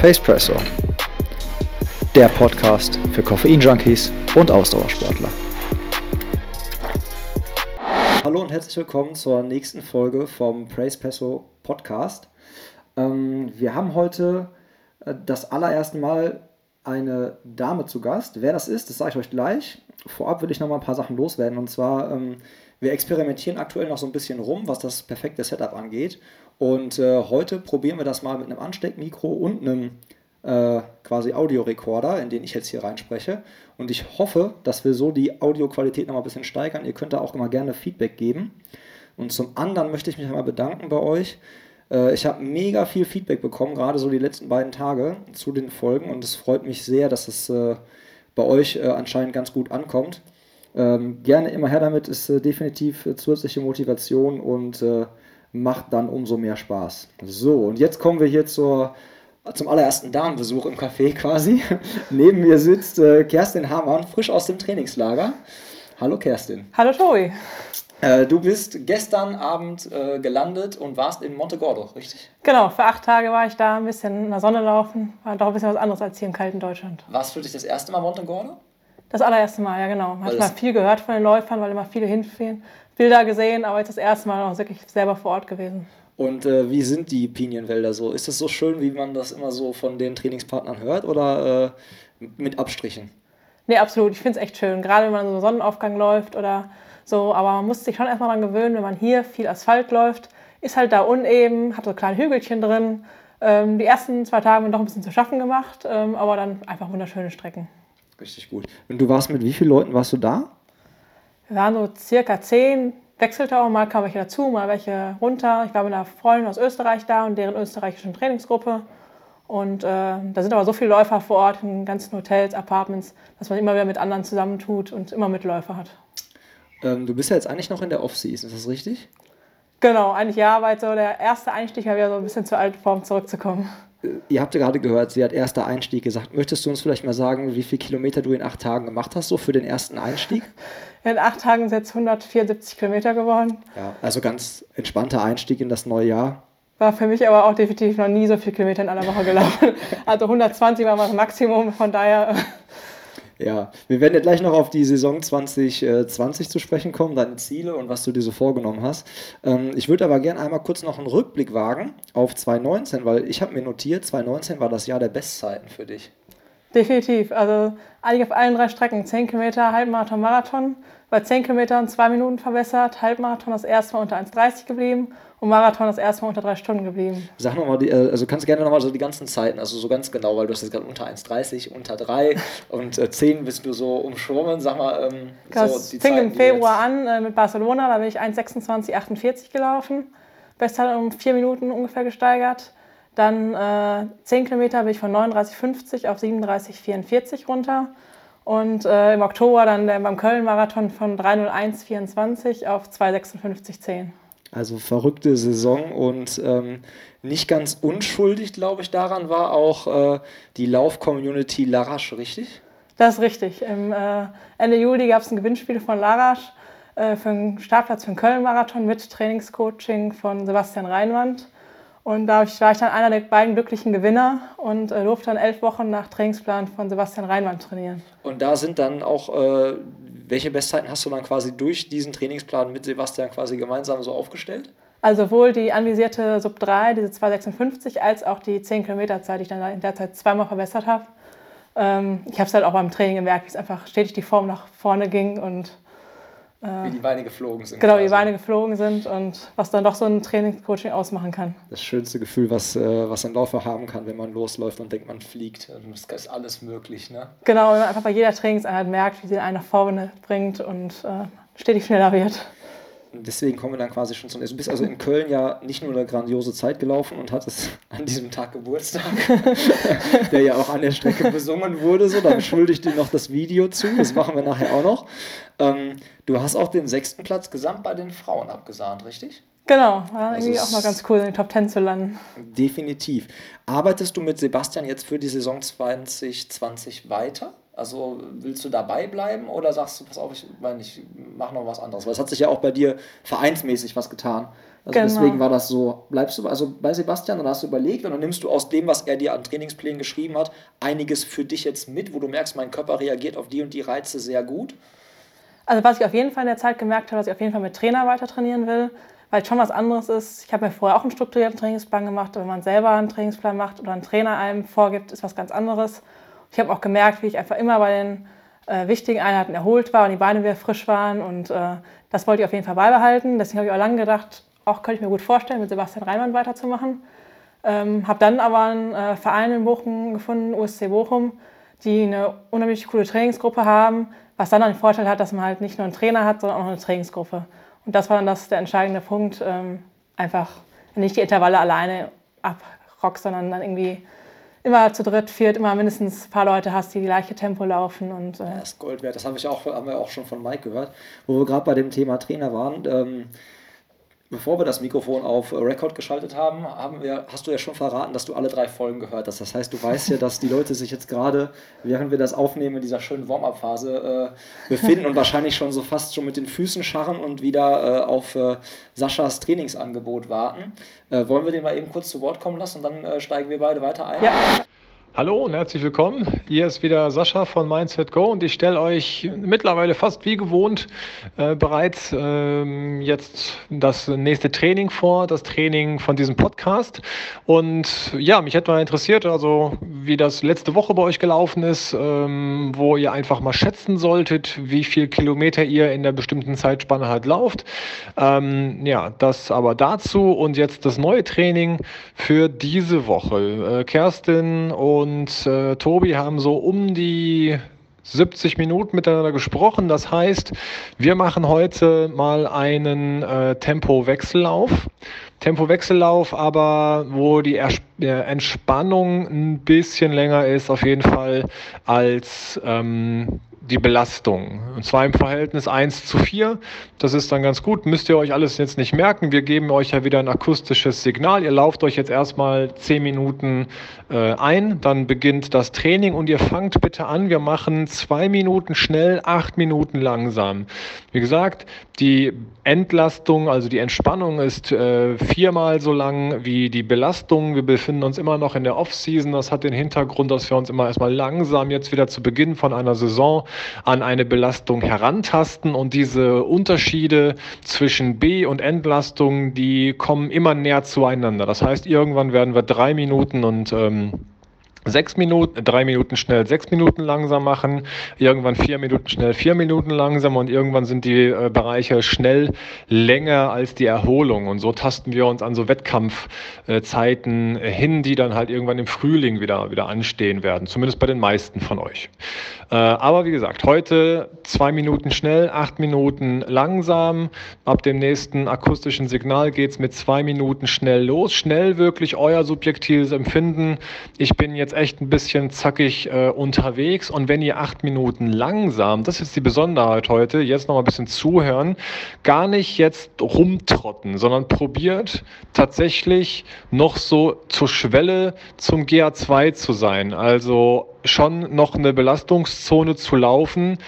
Pacepresso, der Podcast für Koffein-Junkies und Ausdauersportler. Hallo und herzlich willkommen zur nächsten Folge vom Pacepresso Podcast. Ähm, wir haben heute äh, das allererste Mal eine Dame zu Gast. Wer das ist, das sage ich euch gleich. Vorab will ich noch mal ein paar Sachen loswerden. Und zwar, ähm, wir experimentieren aktuell noch so ein bisschen rum, was das perfekte Setup angeht. Und äh, heute probieren wir das mal mit einem Ansteckmikro und einem äh, quasi Audiorekorder, in den ich jetzt hier reinspreche. Und ich hoffe, dass wir so die Audioqualität noch mal ein bisschen steigern. Ihr könnt da auch immer gerne Feedback geben. Und zum anderen möchte ich mich einmal bedanken bei euch. Äh, ich habe mega viel Feedback bekommen, gerade so die letzten beiden Tage zu den Folgen. Und es freut mich sehr, dass es äh, bei euch äh, anscheinend ganz gut ankommt. Ähm, gerne immer her damit, ist äh, definitiv äh, zusätzliche Motivation und macht dann umso mehr Spaß. So, und jetzt kommen wir hier zur, zum allerersten Damenbesuch im Café quasi. Neben mir sitzt äh, Kerstin Hamann, frisch aus dem Trainingslager. Hallo Kerstin. Hallo Tobi. Äh, du bist gestern Abend äh, gelandet und warst in Montegordo, richtig? Genau, für acht Tage war ich da, ein bisschen in der Sonne laufen. War doch ein bisschen was anderes als hier im kalten Deutschland. Warst für dich das erste Mal Montegordo? Das allererste Mal, ja genau. Man hat mal viel gehört von den Läufern, weil immer viele hinfahren. Bilder gesehen, aber jetzt das erste Mal auch wirklich selber vor Ort gewesen. Und äh, wie sind die Pinienwälder so? Ist es so schön, wie man das immer so von den Trainingspartnern hört oder äh, mit Abstrichen? Nee, absolut. Ich finde es echt schön. Gerade wenn man so Sonnenaufgang läuft oder so. Aber man muss sich schon erstmal daran gewöhnen, wenn man hier viel Asphalt läuft, ist halt da uneben, hat so kleine Hügelchen drin. Ähm, die ersten zwei Tage haben wir doch ein bisschen zu schaffen gemacht, ähm, aber dann einfach wunderschöne Strecken. Richtig gut. Und du warst mit wie vielen Leuten warst du da? Wir waren so circa zehn, wechselte auch mal, kam welche dazu, mal welche runter. Ich war mit einer Freundin aus Österreich da und deren österreichischen Trainingsgruppe. Und äh, da sind aber so viele Läufer vor Ort in ganzen Hotels, Apartments, dass man immer wieder mit anderen zusammentut und immer Mitläufer hat. Ähm, du bist ja jetzt eigentlich noch in der Off-Season, ist das richtig? Genau, eigentlich ja, aber so der erste Einstieg war wieder so ein bisschen zur alten Form zurückzukommen. Ihr habt ja gerade gehört, sie hat erster Einstieg gesagt. Möchtest du uns vielleicht mal sagen, wie viele Kilometer du in acht Tagen gemacht hast, so für den ersten Einstieg? In acht Tagen sind es 174 Kilometer geworden. Ja, also ganz entspannter Einstieg in das neue Jahr. War für mich aber auch definitiv noch nie so viele Kilometer in einer Woche gelaufen. Also 120 war das Maximum, von daher ja, wir werden ja gleich noch auf die Saison 2020 zu sprechen kommen, deine Ziele und was du dir so vorgenommen hast. Ähm, ich würde aber gerne einmal kurz noch einen Rückblick wagen auf 2019, weil ich habe mir notiert, 2019 war das Jahr der Bestzeiten für dich. Definitiv. Also eigentlich auf allen drei Strecken. 10 Kilometer, Halbmarathon, Marathon. Bei 10 Kilometern zwei Minuten verbessert, Halbmarathon das erste Mal unter 1,30 geblieben und Marathon das erste Mal unter drei Stunden geblieben. Sag nochmal, äh, also kannst du gerne nochmal so die ganzen Zeiten, also so ganz genau, weil du hast jetzt gerade unter 1,30, unter 3 und äh, 10 bist du so umschwommen. Sag mal, ähm, das so fing Zeiten, im Februar an äh, mit Barcelona, da bin ich 1,26,48 gelaufen. Bestzeit um vier Minuten ungefähr gesteigert. Dann äh, 10 Kilometer bin ich von 39,50 auf 37,44 runter. Und äh, im Oktober dann der, beim Köln-Marathon von 3,01,24 auf 2,56,10. Also verrückte Saison und ähm, nicht ganz unschuldig, glaube ich, daran war auch äh, die Lauf-Community Larache, richtig? Das ist richtig. Im, äh, Ende Juli gab es ein Gewinnspiel von Larache äh, für einen Startplatz für den Köln-Marathon mit Trainingscoaching von Sebastian Reinwand. Und da war ich dann einer der beiden glücklichen Gewinner und äh, durfte dann elf Wochen nach Trainingsplan von Sebastian Reinwand trainieren. Und da sind dann auch, äh, welche Bestzeiten hast du dann quasi durch diesen Trainingsplan mit Sebastian quasi gemeinsam so aufgestellt? Also sowohl die anvisierte Sub 3, diese 256, als auch die 10 Kilometer Zeit, die ich dann in der Zeit zweimal verbessert habe. Ähm, ich habe es halt auch beim Training gemerkt, wie es einfach stetig die Form nach vorne ging und wie äh, die Beine geflogen sind. Genau, quasi. die Beine geflogen sind und was dann doch so ein Trainingscoaching ausmachen kann. Das schönste Gefühl, was, äh, was ein Läufer haben kann, wenn man losläuft und denkt, man fliegt. Das ist alles möglich. Ne? Genau, wenn man einfach bei jeder Trainingseinheit merkt, wie sie einen nach vorne bringt und äh, stetig schneller wird deswegen kommen wir dann quasi schon zum. Du bist also in Köln ja nicht nur eine grandiose Zeit gelaufen und hattest an diesem Tag Geburtstag, der ja auch an der Strecke besungen wurde. So, da schulde ich dir noch das Video zu. Das machen wir nachher auch noch. Ähm, du hast auch den sechsten Platz gesamt bei den Frauen abgesahnt, richtig? Genau, war also irgendwie auch mal ganz cool, in den Top Ten zu landen. Definitiv. Arbeitest du mit Sebastian jetzt für die Saison 2020 weiter? Also willst du dabei bleiben oder sagst du, pass auf, ich meine, ich mache noch was anderes? Weil es hat sich ja auch bei dir vereinsmäßig was getan. Also genau. deswegen war das so. Bleibst du also bei Sebastian und hast du überlegt und dann nimmst du aus dem, was er dir an Trainingsplänen geschrieben hat, einiges für dich jetzt mit, wo du merkst, mein Körper reagiert auf die und die Reize sehr gut? Also was ich auf jeden Fall in der Zeit gemerkt habe, dass ich auf jeden Fall mit Trainer weiter trainieren will, weil es schon was anderes ist. Ich habe mir vorher auch einen strukturierten Trainingsplan gemacht, aber wenn man selber einen Trainingsplan macht oder ein Trainer einem vorgibt, ist was ganz anderes. Ich habe auch gemerkt, wie ich einfach immer bei den äh, wichtigen Einheiten erholt war und die Beine wieder frisch waren und äh, das wollte ich auf jeden Fall beibehalten. Deswegen habe ich auch lange gedacht, auch könnte ich mir gut vorstellen, mit Sebastian Reimann weiterzumachen. Ähm, habe dann aber einen äh, Verein in Bochum gefunden, USC Bochum, die eine unheimlich coole Trainingsgruppe haben, was dann den Vorteil hat, dass man halt nicht nur einen Trainer hat, sondern auch eine Trainingsgruppe. Und das war dann das, der entscheidende Punkt, ähm, einfach nicht die Intervalle alleine abrockst, sondern dann irgendwie immer zu dritt, viert, immer mindestens ein paar Leute hast, die die gleiche Tempo laufen. Und, äh das ist Gold wert. Das habe ich auch, haben wir auch schon von Mike gehört, wo wir gerade bei dem Thema Trainer waren. Ähm, Bevor wir das Mikrofon auf Record geschaltet haben, haben wir, hast du ja schon verraten, dass du alle drei Folgen gehört hast. Das heißt, du weißt ja, dass die Leute sich jetzt gerade, während wir das aufnehmen, in dieser schönen Warm-up-Phase äh, befinden und wahrscheinlich schon so fast schon mit den Füßen scharren und wieder äh, auf äh, Saschas Trainingsangebot warten. Äh, wollen wir den mal eben kurz zu Wort kommen lassen und dann äh, steigen wir beide weiter ein? Ja. Hallo und herzlich willkommen. Hier ist wieder Sascha von Mindset Go und ich stelle euch mittlerweile fast wie gewohnt äh, bereits ähm, jetzt das nächste Training vor, das Training von diesem Podcast. Und ja, mich hätte mal interessiert, also wie das letzte Woche bei euch gelaufen ist, ähm, wo ihr einfach mal schätzen solltet, wie viel Kilometer ihr in der bestimmten Zeitspanne halt lauft. Ähm, ja, das aber dazu und jetzt das neue Training für diese Woche. Äh, Kerstin und und äh, Tobi haben so um die 70 Minuten miteinander gesprochen. Das heißt, wir machen heute mal einen äh, Tempowechsellauf. Tempowechsellauf, aber wo die Ers Entspannung ein bisschen länger ist, auf jeden Fall als ähm, die Belastung. Und zwar im Verhältnis 1 zu 4. Das ist dann ganz gut. Müsst ihr euch alles jetzt nicht merken. Wir geben euch ja wieder ein akustisches Signal. Ihr lauft euch jetzt erstmal 10 Minuten äh, ein. Dann beginnt das Training und ihr fangt bitte an. Wir machen 2 Minuten schnell, 8 Minuten langsam. Wie gesagt, die Entlastung, also die Entspannung ist äh, viermal so lang wie die Belastung. Wir befinden uns immer noch in der Off-Season. Das hat den Hintergrund, dass wir uns immer erstmal langsam jetzt wieder zu Beginn von einer Saison an eine Belastung herantasten und diese Unterschiede zwischen B- und Entlastung, die kommen immer näher zueinander. Das heißt, irgendwann werden wir drei Minuten und ähm, sechs Minuten, drei Minuten schnell, sechs Minuten langsam machen, irgendwann vier Minuten schnell, vier Minuten langsam und irgendwann sind die äh, Bereiche schnell länger als die Erholung. Und so tasten wir uns an so Wettkampfzeiten äh, hin, die dann halt irgendwann im Frühling wieder, wieder anstehen werden, zumindest bei den meisten von euch. Äh, aber wie gesagt, heute zwei Minuten schnell, acht Minuten langsam. Ab dem nächsten akustischen Signal geht's mit zwei Minuten schnell los. Schnell wirklich euer subjektives Empfinden. Ich bin jetzt jetzt echt ein bisschen zackig äh, unterwegs und wenn ihr acht Minuten langsam, das ist die Besonderheit heute, jetzt noch mal ein bisschen zuhören, gar nicht jetzt rumtrotten, sondern probiert tatsächlich noch so zur Schwelle zum GA2 zu sein. Also schon noch eine Belastungszone zu laufen,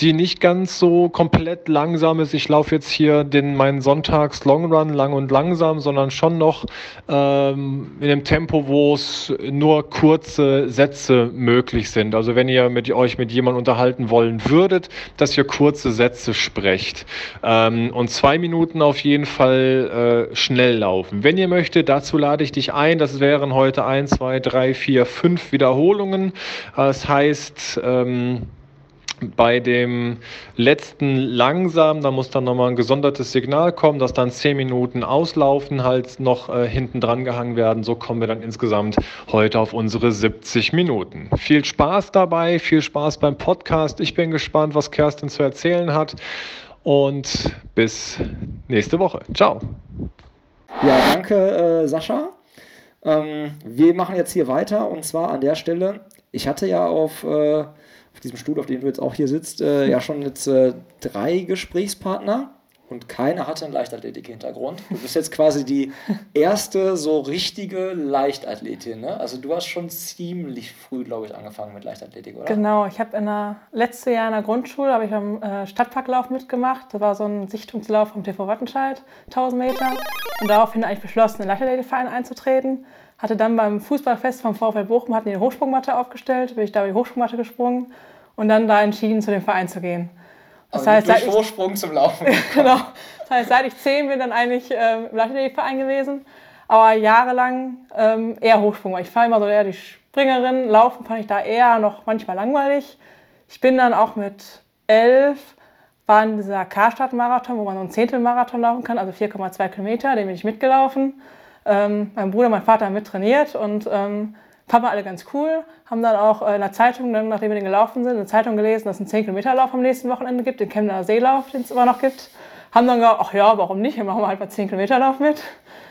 die nicht ganz so komplett langsam ist. Ich laufe jetzt hier den meinen Sonntags Long Run lang und langsam, sondern schon noch ähm, in einem Tempo, wo es nur kurze Sätze möglich sind. Also wenn ihr mit euch mit jemandem unterhalten wollen würdet, dass ihr kurze Sätze sprecht ähm, und zwei Minuten auf jeden Fall äh, schnell laufen. Wenn ihr möchtet, dazu lade ich dich ein. Das wären heute ein, zwei, drei, vier, fünf Wiederholungen. Das heißt ähm, bei dem letzten langsam, da muss dann nochmal ein gesondertes Signal kommen, dass dann zehn Minuten auslaufen halt noch äh, hinten dran gehangen werden. So kommen wir dann insgesamt heute auf unsere 70 Minuten. Viel Spaß dabei, viel Spaß beim Podcast. Ich bin gespannt, was Kerstin zu erzählen hat. Und bis nächste Woche. Ciao. Ja, danke, äh, Sascha. Ähm, wir machen jetzt hier weiter und zwar an der Stelle. Ich hatte ja auf. Äh, auf diesem Stuhl, auf dem du jetzt auch hier sitzt, äh, ja schon jetzt äh, drei Gesprächspartner. und keiner hatte einen Leichtathletik-Hintergrund. Du bist jetzt quasi die erste so richtige Leichtathletin. Ne? Also du hast schon ziemlich früh, glaube ich, angefangen mit Leichtathletik, oder? Genau, ich habe in der letzten Jahr in der Grundschule habe ich beim äh, Stadtparklauf mitgemacht. Das war so ein Sichtungslauf vom TV Wattenscheid, 1000 Meter. Und daraufhin eigentlich beschlossen, in den Leichtathletikverein einzutreten. Hatte dann beim Fußballfest vom VfL Bochum hatten die eine Hochsprungmatte aufgestellt, bin ich da über die Hochsprungmatte gesprungen und dann da entschieden, zu dem Verein zu gehen. Das also heißt, durch Vorsprung zum Laufen. genau. Das heißt, seit ich zehn bin, dann eigentlich ähm, im Leichtathletikverein gewesen. Aber jahrelang ähm, eher Hochsprung. Ich fahre immer so eher die Springerin. Laufen fand ich da eher noch manchmal langweilig. Ich bin dann auch mit elf, war in dieser Karstadt-Marathon, wo man so einen Zehntelmarathon laufen kann, also 4,2 Kilometer, den bin ich mitgelaufen. Ähm, mein Bruder, mein Vater haben mit trainiert und ähm, fanden wir alle ganz cool. Haben dann auch äh, in der Zeitung, dann, nachdem wir den gelaufen sind, in der Zeitung gelesen, dass es einen 10-Kilometer-Lauf am nächsten Wochenende gibt, den Chemner Seelauf, den es immer noch gibt. Haben dann gesagt, ach ja, warum nicht? Wir machen halt mal 10-Kilometer-Lauf mit.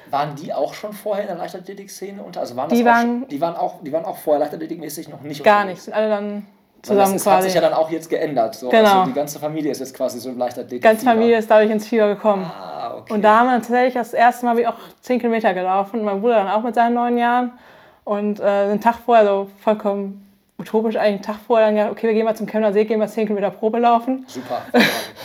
Waren die auch schon vorher in der Leichtathletik-Szene unter? Also waren die, waren, schon, die, waren auch, die waren auch vorher leichtathletikmäßig noch nicht Gar nicht, sind alle dann zusammen das quasi. hat sich ja dann auch jetzt geändert. So. Genau. Also die ganze Familie ist jetzt quasi so im Leichtathletik. Die ganze Familie ist dadurch ins Fieber gekommen. Ah, okay. Und da haben wir tatsächlich das erste Mal wie auch 10 Kilometer gelaufen. Mein Bruder dann auch mit seinen neun Jahren. Und äh, einen Tag vorher, so vollkommen utopisch, eigentlich einen Tag vorher dann gesagt, okay, wir gehen mal zum Kemner See, gehen mal 10 Kilometer Probe laufen. Super.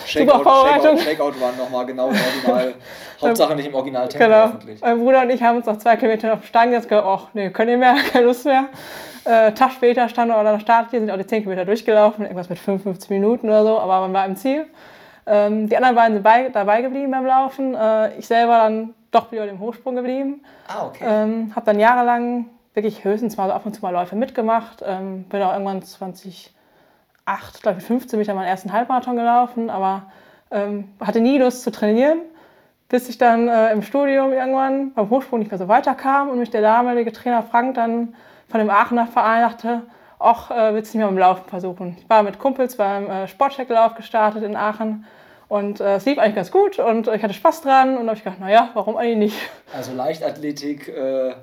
Super Vorbereitung. Shakeout, waren nochmal genau im Original. Hauptsache nicht im Original Tempo genau. Mein Bruder und ich haben uns noch zwei Kilometer auf Stangen jetzt gesagt, ach nee, können nicht mehr, keine Lust mehr. Äh, Tag später standen wir an der Start hier, sind auch die 10 Kilometer durchgelaufen, irgendwas mit 55 Minuten oder so, aber man war im Ziel. Ähm, die anderen beiden sind bei, dabei geblieben beim Laufen. Äh, ich selber dann doch wieder dem Hochsprung geblieben. Ah, okay. Ähm, habe dann jahrelang wirklich höchstens mal so ab und zu mal Läufe mitgemacht. Ähm, bin auch irgendwann 2008, glaube ich, 15 bin ich dann meinen ersten Halbmarathon gelaufen, aber ähm, hatte nie Lust zu trainieren, bis ich dann äh, im Studium irgendwann beim Hochsprung nicht mehr so weiterkam und mich der damalige Trainer Frank dann von dem Aachener Verein dachte, ach, äh, willst du nicht mal beim Laufen versuchen? Ich war mit Kumpels beim äh, Sportchecklauf gestartet in Aachen und äh, es lief eigentlich ganz gut und ich hatte Spaß dran und habe ich gedacht, naja, warum eigentlich nicht? Also Leichtathletik äh,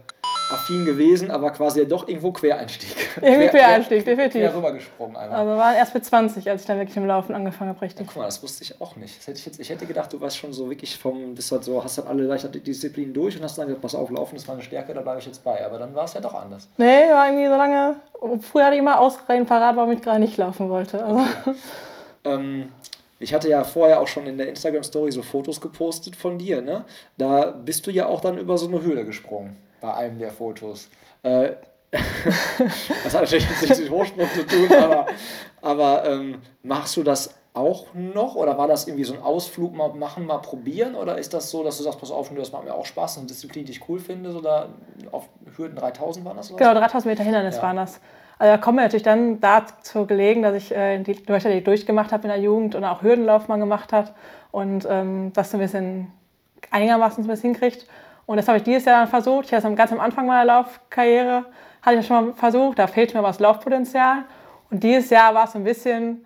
affin gewesen, aber quasi ja doch irgendwo Quereinstieg. Irgendwie Quereinstieg, quer, definitiv. Quer rübergesprungen einmal. Also waren erst mit 20, als ich dann wirklich im Laufen angefangen habe, richtig. Ja, guck mal, das wusste ich auch nicht. Hätte ich, jetzt, ich hätte gedacht, du warst schon so wirklich vom, bist halt so, hast halt alle Leichtathletik-Disziplinen durch und hast dann gesagt, pass auf, Laufen ist meine Stärke, da bleibe ich jetzt bei. Aber dann war es ja doch anders. Nee, war irgendwie so lange, früher hatte ich immer Ausreden parat, warum ich gerade nicht laufen wollte. Also. Okay. ähm, ich hatte ja vorher auch schon in der Instagram-Story so Fotos gepostet von dir, ne? Da bist du ja auch dann über so eine Höhle gesprungen bei einem der Fotos. Äh, das hat natürlich nichts mit Hochsprung zu tun, aber, aber ähm, machst du das auch noch oder war das irgendwie so ein Ausflug mal machen, mal probieren oder ist das so, dass du sagst, pass auf, das macht mir auch Spaß und Disziplin, die ich cool finde, oder auf Hürden 3000 waren das? Oder? Genau, 3000 Meter Hindernis ja. waren das. Also da kommt mir natürlich dann dazu gelegen, dass ich äh, die Leichtathletik durchgemacht habe in der Jugend und auch Hürdenlauf mal gemacht habe und ähm, das ein bisschen einigermaßen ein bisschen hinkriegt. Und das habe ich dieses Jahr dann versucht. Ich hatte das ganz am Anfang meiner Laufkarriere, hatte ich das schon mal versucht. Da fehlt mir aber das Laufpotenzial. Und dieses Jahr war es so ein bisschen,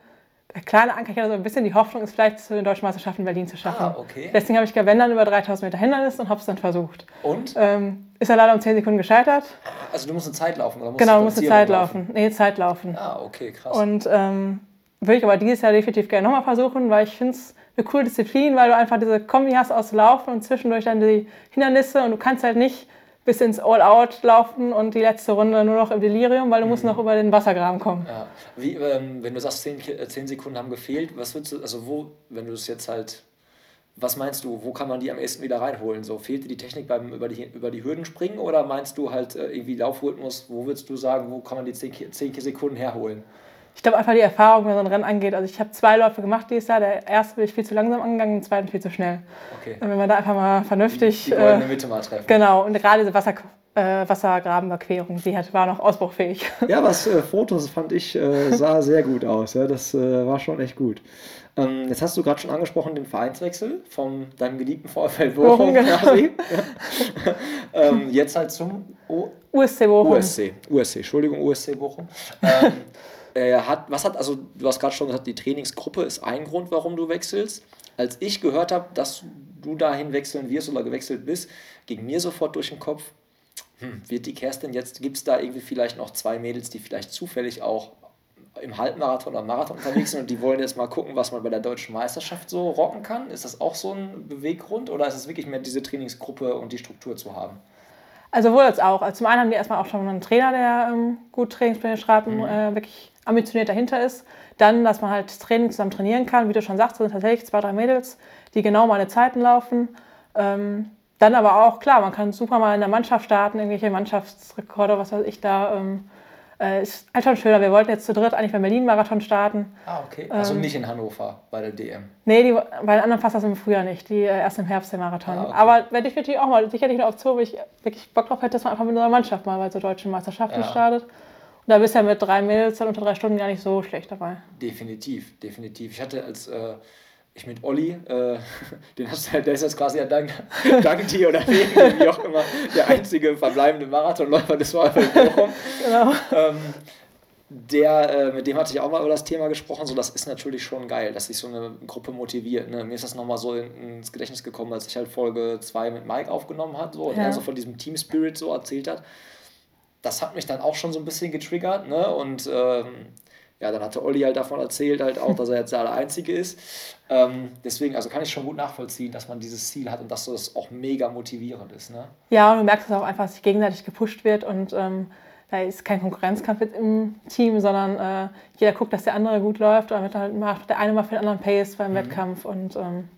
der kleine Anker, ich hatte so ein bisschen die Hoffnung, es vielleicht zu den Deutschen Meisterschaften in Berlin zu schaffen. Ah, okay. Deswegen habe ich wenn dann über 3000 Meter Hindernis und habe es dann versucht. Und? Ähm, ist er leider um 10 Sekunden gescheitert. Also du musst eine Zeit laufen? Oder musst genau, du musst eine Zeit laufen. laufen. Nee, Zeit laufen. Ah, okay, krass. Und ähm, würde ich aber dieses Jahr definitiv gerne nochmal versuchen, weil ich finde es eine coole Disziplin, weil du einfach diese Kombi hast aus Laufen und zwischendurch dann die Hindernisse und du kannst halt nicht bis ins All-Out laufen und die letzte Runde nur noch im Delirium, weil du mhm. musst noch über den Wassergraben kommen. Ja. Wie, ähm, wenn du sagst, 10, 10 Sekunden haben gefehlt, was würdest du, also wo, wenn du es jetzt halt was meinst du, wo kann man die am ehesten wieder reinholen? So, fehlt dir die Technik beim über die, über die Hürden springen oder meinst du halt äh, irgendwie Laufrhythmus, wo würdest du sagen, wo kann man die 10, 10 Sekunden herholen? Ich glaube einfach die Erfahrung, wenn so ein Rennen angeht. Also ich habe zwei Läufe gemacht dieses Jahr. Der erste bin ich viel zu langsam angegangen, den zweiten viel zu schnell. Okay. Und wenn man da einfach mal vernünftig... Die, die äh, Mitte mal treffen. Genau, und gerade diese Wasser, äh, Wassergrabenüberquerung, die hat, war noch ausbruchfähig. Ja, was äh, Fotos fand ich, äh, sah sehr gut aus. Ja? Das äh, war schon echt gut. Ähm, jetzt hast du gerade schon angesprochen den Vereinswechsel von deinem geliebten VfL Bochum genau. quasi. ähm, jetzt halt zum o USC Bochum. USC, USC, Entschuldigung, USC Bochum. Ähm, äh, hat, was hat, also du hast gerade schon gesagt, die Trainingsgruppe ist ein Grund, warum du wechselst. Als ich gehört habe, dass du dahin wechseln wirst oder gewechselt bist, ging mir sofort durch den Kopf, hm, wird die Kerstin jetzt, gibt es da irgendwie vielleicht noch zwei Mädels, die vielleicht zufällig auch im Halbmarathon oder Marathon unterwegs sind und die wollen jetzt mal gucken, was man bei der deutschen Meisterschaft so rocken kann. Ist das auch so ein Beweggrund oder ist es wirklich mehr diese Trainingsgruppe und die Struktur zu haben? Also wohl als auch. Also zum einen haben die erstmal auch schon einen Trainer, der ähm, gut Trainingspläne schreibt und mhm. äh, wirklich ambitioniert dahinter ist. Dann, dass man halt Training zusammen trainieren kann. Wie du schon sagst, sind tatsächlich zwei, drei Mädels, die genau meine Zeiten laufen. Ähm, dann aber auch, klar, man kann super mal in der Mannschaft starten, irgendwelche Mannschaftsrekorde, was weiß ich da. Ähm, äh, ist halt schon schöner. Wir wollten jetzt zu dritt eigentlich beim Berlin-Marathon starten. Ah, okay. Also ähm, nicht in Hannover bei der DM? Nee, die, bei den anderen passt das im Frühjahr nicht. Die äh, erst im Herbst der Marathon. Ah, okay. Aber wenn ich natürlich auch mal, sicherlich eine Option, wo ich wirklich Bock drauf hätte, dass man einfach mit unserer Mannschaft mal bei so deutschen Meisterschaften ja. startet. Und da bist du ja mit drei Mädels dann unter drei Stunden gar nicht so schlecht dabei. Definitiv, definitiv. Ich hatte als äh, ich mit Olli, äh, den hast du, der ist jetzt quasi ja dank, dank dir oder wegen, wie auch immer, der einzige verbleibende Marathonläufer des Bochum. Genau. Ähm, der, äh, mit dem hatte ich auch mal über das Thema gesprochen, so das ist natürlich schon geil, dass sich so eine Gruppe motiviert. Ne? Mir ist das nochmal so in, ins Gedächtnis gekommen, als ich halt Folge 2 mit Mike aufgenommen habe so, und ja. er so von diesem Team Spirit so erzählt hat. Das hat mich dann auch schon so ein bisschen getriggert, ne? Und ähm, ja, dann hatte Olli halt davon erzählt, halt auch, dass er jetzt der Einzige ist. Ähm, deswegen, also kann ich schon gut nachvollziehen, dass man dieses Ziel hat und dass das auch mega motivierend ist. Ne? Ja, und du merkst es auch einfach, dass sich gegenseitig gepusht wird und ähm, da ist kein Konkurrenzkampf im Team, sondern äh, jeder guckt, dass der andere gut läuft und halt macht der eine mal für den anderen Pace beim mhm. Wettkampf und ähm,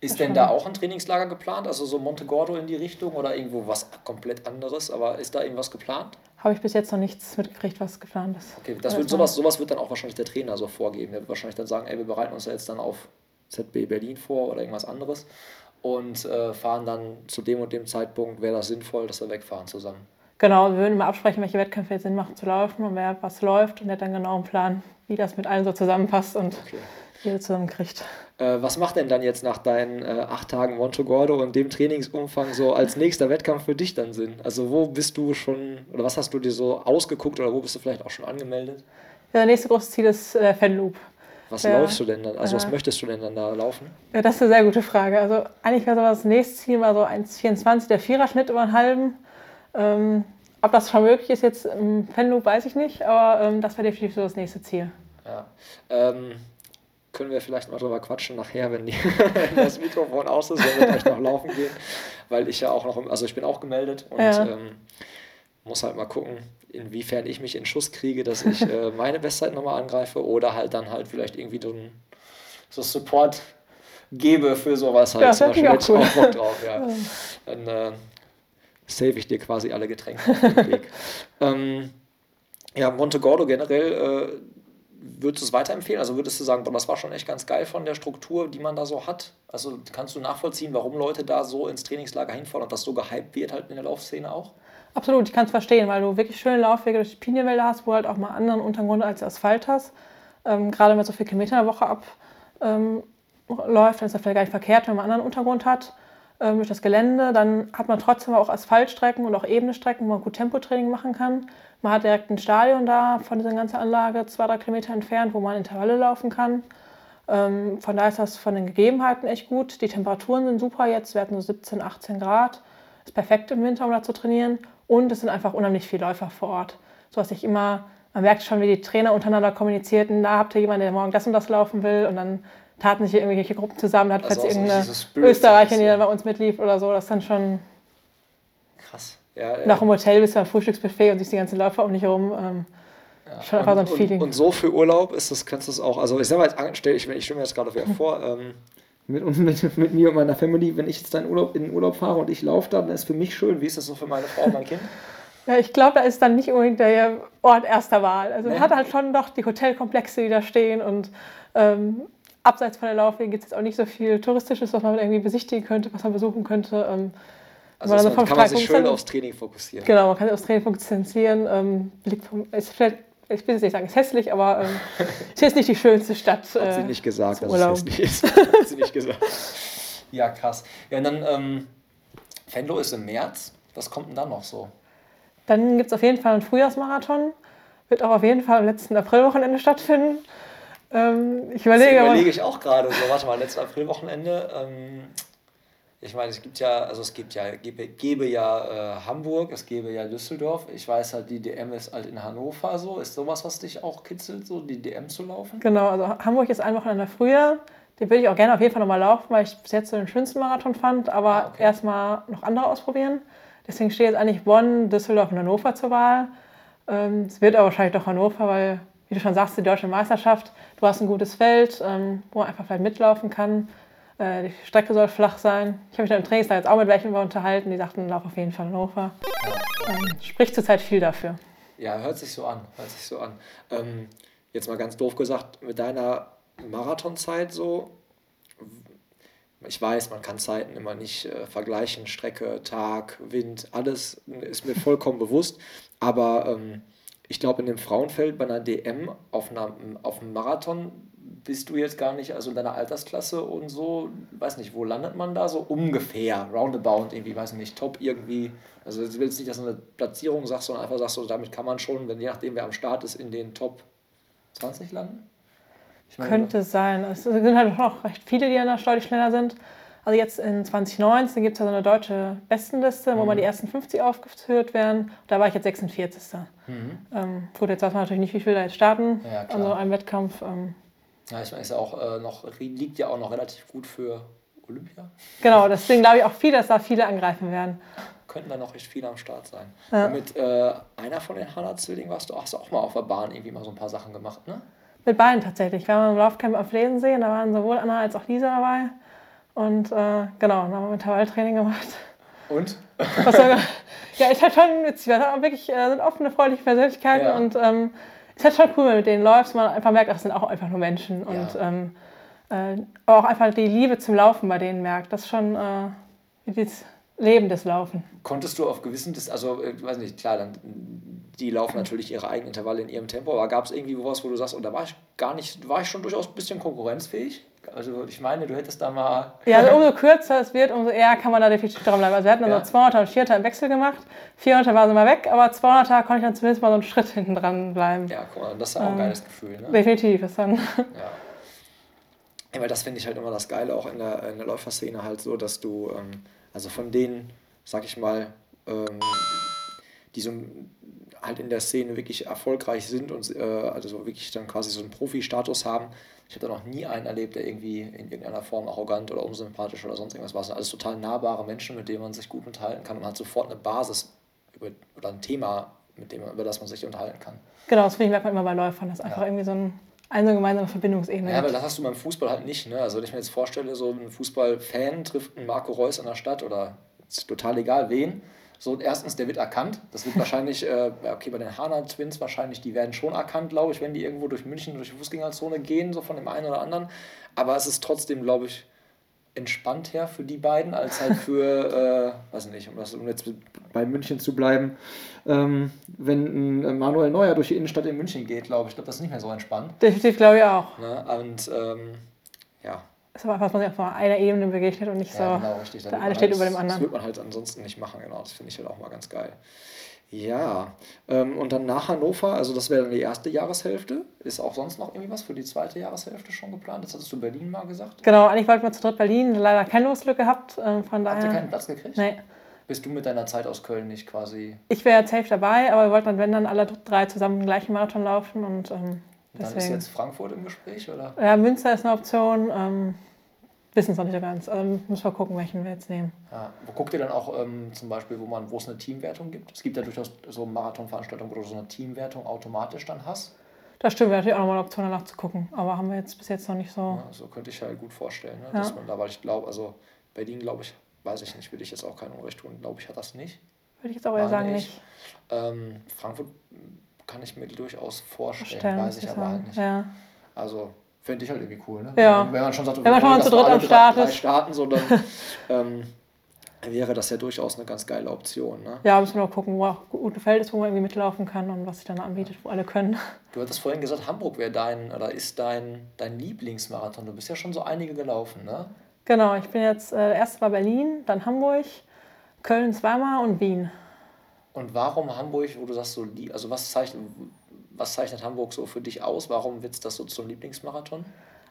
ist denn da auch ein Trainingslager geplant? Also so Monte Gordo in die Richtung oder irgendwo was komplett anderes? Aber ist da irgendwas geplant? Habe ich bis jetzt noch nichts mitgekriegt, was geplant ist. Okay, das wird, sowas, sowas wird dann auch wahrscheinlich der Trainer so vorgeben. Der wird wahrscheinlich dann sagen, ey, wir bereiten uns ja jetzt dann auf ZB Berlin vor oder irgendwas anderes und äh, fahren dann zu dem und dem Zeitpunkt, wäre das sinnvoll, dass wir wegfahren zusammen. Genau, wir würden immer absprechen, welche Wettkämpfe jetzt Sinn machen zu laufen und wer was läuft und der hat dann genau einen Plan, wie das mit allen so zusammenpasst und okay. jeder zusammenkriegt. Äh, was macht denn dann jetzt nach deinen äh, acht Tagen Montogordo und dem Trainingsumfang so als nächster Wettkampf für dich dann Sinn? Also wo bist du schon oder was hast du dir so ausgeguckt oder wo bist du vielleicht auch schon angemeldet? Ja, das nächste große Ziel ist äh, Fanloop. Was ja, läufst du denn dann? Also was möchtest du denn dann da laufen? Ja, das ist eine sehr gute Frage. Also eigentlich wäre so das nächste Ziel mal so 1,24, der Viererschnitt über einen halben. Ähm, ob das schon möglich ist jetzt im Fanloop, weiß ich nicht, aber ähm, das wäre definitiv so das nächste Ziel. Ja. Ähm, können wir vielleicht mal drüber quatschen nachher, wenn, die, wenn das Mikrofon aus ist, wenn wir gleich noch laufen gehen. Weil ich ja auch noch, also ich bin auch gemeldet und ja. ähm, muss halt mal gucken, inwiefern ich mich in Schuss kriege, dass ich äh, meine Bestzeit nochmal angreife oder halt dann halt vielleicht irgendwie so, ein, so Support gebe für sowas halt. Ja, zum Beispiel auch, cool. auch Bock drauf, ja. Dann äh, save ich dir quasi alle Getränke auf dem Weg. ähm, ja, Montegordo generell äh, würdest du es weiterempfehlen? Also würdest du sagen, boah, das war schon echt ganz geil von der Struktur, die man da so hat? Also kannst du nachvollziehen, warum Leute da so ins Trainingslager hinfahren und das so gehypt wird halt in der Laufszene auch? Absolut, ich kann es verstehen, weil du wirklich schöne Laufwege durch die Pinienwälder hast, wo halt auch mal anderen Untergrund als Asphalt hast. Ähm, gerade wenn man so viele Kilometer in der Woche abläuft, ähm, dann ist das vielleicht gar nicht verkehrt, wenn man einen anderen Untergrund hat ähm, durch das Gelände. Dann hat man trotzdem auch Asphaltstrecken und auch ebene Strecken, wo man gut Tempotraining machen kann. Man hat direkt ein Stadion da von dieser ganzen Anlage, zwei, drei Kilometer entfernt, wo man Intervalle laufen kann. Ähm, von daher ist das von den Gegebenheiten echt gut. Die Temperaturen sind super jetzt, wir hatten so 17, 18 Grad. Ist perfekt im Winter, um da zu trainieren. Und es sind einfach unheimlich viele Läufer vor Ort. So dass ich immer, man merkt schon, wie die Trainer untereinander kommunizierten, da habt ihr jemanden, der morgen das und das laufen will. Und dann taten sich irgendwelche Gruppen zusammen, hat also plötzlich irgendeine Österreicherin, die dann bei uns mitlief oder so. Das ist dann schon. Krass. Ja, Nach dem Hotel bist du am Frühstücksbuffet und siehst die ganzen Läufer um dich herum. Ähm, ja. Schon einfach und, so ein Feeling. Und, und, so für Urlaub ist das, kannst du es auch, also ich sag mal, stell, ich, ich stelle mir das gerade wieder vor, ähm, mit, mit, mit, mir und meiner Family, wenn ich jetzt dann Urlaub, in den Urlaub fahre und ich laufe da, dann ist für mich schön. Wie ist das so für meine Frau und mein Kind? Ja, ich glaube, da ist dann nicht unbedingt der Ort erster Wahl. Also nee. man hat halt schon doch die Hotelkomplexe, die da stehen und ähm, abseits von der Laufwege gibt es jetzt auch nicht so viel Touristisches, was man irgendwie besichtigen könnte, was man besuchen könnte. Ähm, also man, man kann man sich schön aufs Training fokussieren. Genau, man kann sich aufs Training fokussieren. Ähm, ist vielleicht, ich will jetzt nicht sagen, ist hässlich, aber ähm, ist jetzt nicht die schönste Stadt. Hat äh, sie nicht gesagt, dass es hässlich ist. Hat sie nicht gesagt. Ja, krass. Ja, und dann, ähm, Venlo ist im März. Was kommt denn dann noch so? Dann gibt es auf jeden Fall einen Frühjahrsmarathon. Wird auch auf jeden Fall am letzten Aprilwochenende stattfinden. Ähm, ich überlege. Das überlege ich auch gerade so. Warte mal, letztes Aprilwochenende. Ähm, Ich meine, es gibt ja, also es gibt ja, gebe, gebe ja äh, Hamburg, es gebe ja Düsseldorf. Ich weiß halt, die DM ist halt in Hannover so. Ist sowas, was dich auch kitzelt, so die DM zu laufen? Genau, also Hamburg ist ein Wochenende früher. Den würde ich auch gerne auf jeden Fall nochmal laufen, weil ich bis jetzt so den schönsten Marathon fand, aber ah, okay. erstmal noch andere ausprobieren. Deswegen steht jetzt eigentlich Bonn, Düsseldorf und Hannover zur Wahl. Ähm, es wird aber wahrscheinlich doch Hannover, weil, wie du schon sagst, die deutsche Meisterschaft, du hast ein gutes Feld, ähm, wo man einfach vielleicht mitlaufen kann. Äh, die Strecke soll flach sein. Ich habe mich da im Trainingstag jetzt auch mit welchen unterhalten, die sagten, lauf auf jeden Fall Hannover. Ähm, spricht zurzeit viel dafür. Ja, hört sich so an, hört sich so an. Ähm, jetzt mal ganz doof gesagt, mit deiner Marathonzeit so, ich weiß, man kann Zeiten immer nicht äh, vergleichen, Strecke, Tag, Wind, alles ist mir vollkommen bewusst, aber ähm, ich glaube, in dem Frauenfeld bei einer DM auf, einer, auf einem Marathon bist du jetzt gar nicht, also in deiner Altersklasse und so, weiß nicht, wo landet man da so ungefähr, roundabout irgendwie, weiß nicht, top irgendwie. Also du willst nicht, dass du eine Platzierung sagst, sondern einfach sagst, so, damit kann man schon, wenn je nachdem wer am Start ist, in den Top 20 landen? Meine, Könnte sein. Es sind halt noch recht viele, die an der deutlich schneller sind. Also jetzt in 2019 gibt es ja so eine deutsche Bestenliste, wo mhm. mal die ersten 50 aufgeführt werden. Da war ich jetzt 46. Mhm. Ähm, gut, jetzt weiß man natürlich nicht, wie viele da jetzt starten ja, an so einem Wettkampf. Ähm, ja, ich meine, ist ja auch äh, noch, liegt ja auch noch relativ gut für Olympia. Genau, deswegen glaube ich auch viel, dass da viele angreifen werden. Könnten da noch recht viele am Start sein. Ja. mit äh, einer von den Hanna-Zwillingen warst du, hast du auch mal auf der Bahn irgendwie mal so ein paar Sachen gemacht, ne? Mit beiden tatsächlich. Wir haben im Laufcamp auf Lesensee, da waren sowohl Anna als auch Lisa dabei. Und äh, genau, dann haben wir Intervalltraining gemacht. Und? Was war, ja, ist halt schon witzig. Wir sind wirklich äh, sind offene, freundliche Persönlichkeiten ja. und ähm, ist halt schon cool, wenn du mit denen läufst, man einfach merkt, das sind auch einfach nur Menschen. Ja. Und ähm, äh, aber auch einfach die Liebe zum Laufen bei denen merkt. Das ist schon äh, das Leben des Laufen. Konntest du auf gewissen, also ich äh, weiß nicht, klar, dann die laufen natürlich ihre eigenen Intervalle in ihrem Tempo, aber gab es irgendwie was, wo du sagst, und da war ich gar nicht, war ich schon durchaus ein bisschen konkurrenzfähig? Also ich meine, du hättest da mal... Ja, also umso kürzer es wird, umso eher kann man da definitiv dran bleiben. Also wir hatten dann ja. so 200er und 400er im Wechsel gemacht. 400er waren sie mal weg, aber 200er konnte ich dann zumindest mal so einen Schritt hinten dran bleiben. Ja, guck mal, das ist auch ein ähm, geiles Gefühl. Ne? Definitiv, ist dann... Ja. ja weil das finde ich halt immer das Geile, auch in der, in der Läuferszene halt so, dass du, ähm, also von denen, sag ich mal, ähm, die so halt in der Szene wirklich erfolgreich sind und äh, also wirklich dann quasi so einen Profi-Status haben. Ich habe da noch nie einen erlebt, der irgendwie in irgendeiner Form arrogant oder unsympathisch oder sonst irgendwas war. Es sind alles total nahbare Menschen, mit denen man sich gut unterhalten kann und man hat sofort eine Basis über, oder ein Thema, mit dem, über das man sich unterhalten kann. Genau, das finde ich merkt man immer bei Läufern, dass einfach ja. irgendwie so ein eine gemeinsame Verbindungsebene. Ja, aber das hast du beim Fußball halt nicht. Ne? Also wenn ich mir jetzt vorstelle, so ein Fußballfan trifft einen Marco Reus in der Stadt oder ist total egal wen so, erstens, der wird erkannt. Das wird wahrscheinlich, äh, okay, bei den Hana Twins wahrscheinlich, die werden schon erkannt, glaube ich, wenn die irgendwo durch München durch die Fußgängerzone gehen, so von dem einen oder anderen. Aber es ist trotzdem, glaube ich, entspannt her für die beiden, als halt für, äh, weiß nicht, um, das, um jetzt bei München zu bleiben, ähm, wenn ein Manuel Neuer durch die Innenstadt in München geht, glaube ich. Ich glaube, das ist nicht mehr so entspannt. Definitiv, glaube ich auch. Ne? Und ähm, ja, ist aber was man sich auf einer Ebene begegnet und nicht ja, so. Genau, richtig. Der eine steht halt, über dem anderen. Das wird man halt ansonsten nicht machen, genau. Das finde ich halt auch mal ganz geil. Ja, ähm, und dann nach Hannover, also das wäre dann die erste Jahreshälfte. Ist auch sonst noch irgendwie was für die zweite Jahreshälfte schon geplant? Das hattest du Berlin mal gesagt. Genau, eigentlich wollten wir zu dritt Berlin, leider kein Losglück gehabt. Äh, von daher. Habt ihr keinen Platz gekriegt? Nee. Bist du mit deiner Zeit aus Köln nicht quasi. Ich wäre safe dabei, aber wir wollten dann, wenn dann alle drei zusammen den gleichen Marathon laufen und. Ähm, dann ist jetzt Frankfurt im Gespräch, oder? Ja, Münster ist eine Option. Ähm, wissen es noch nicht so ganz. Also müssen wir gucken, welchen wir jetzt nehmen. Ja, wo guckt ihr dann auch ähm, zum Beispiel, wo man, wo es eine Teamwertung gibt? Es gibt ja durchaus so Marathonveranstaltungen, wo du so eine Teamwertung automatisch dann hast. Das stimmt, wäre natürlich auch nochmal eine Option danach zu gucken. Aber haben wir jetzt bis jetzt noch nicht so. Ja, so könnte ich halt gut vorstellen, ne? dass man da, weil ich glaube, also Berlin, glaube ich, weiß ich nicht, will ich jetzt auch kein Unrecht tun, glaube ich, hat das nicht. Würde ich jetzt aber ja sagen, nicht. Ähm, Frankfurt kann ich mir durchaus vorstellen, vorstellen weiß ich aber halt nicht. Ja. Also Fände ich halt irgendwie cool, ne? Ja. Wenn man schon sagt, wenn man schon mal zu dritt am Start ist. starten, so, dann ähm, wäre das ja durchaus eine ganz geile Option. Ne? Ja, müssen wir mal gucken, wo auch gute Feld ist, wo man irgendwie mitlaufen kann und was sich dann anbietet, wo alle können. Du hattest vorhin gesagt, Hamburg wäre dein oder ist dein, dein Lieblingsmarathon. Du bist ja schon so einige gelaufen, ne? Genau, ich bin jetzt, äh, erst war Berlin, dann Hamburg, Köln zweimal und Wien. Und warum Hamburg, wo du sagst, so, also was zeichnet, was zeichnet Hamburg so für dich aus? Warum wird das so zum Lieblingsmarathon?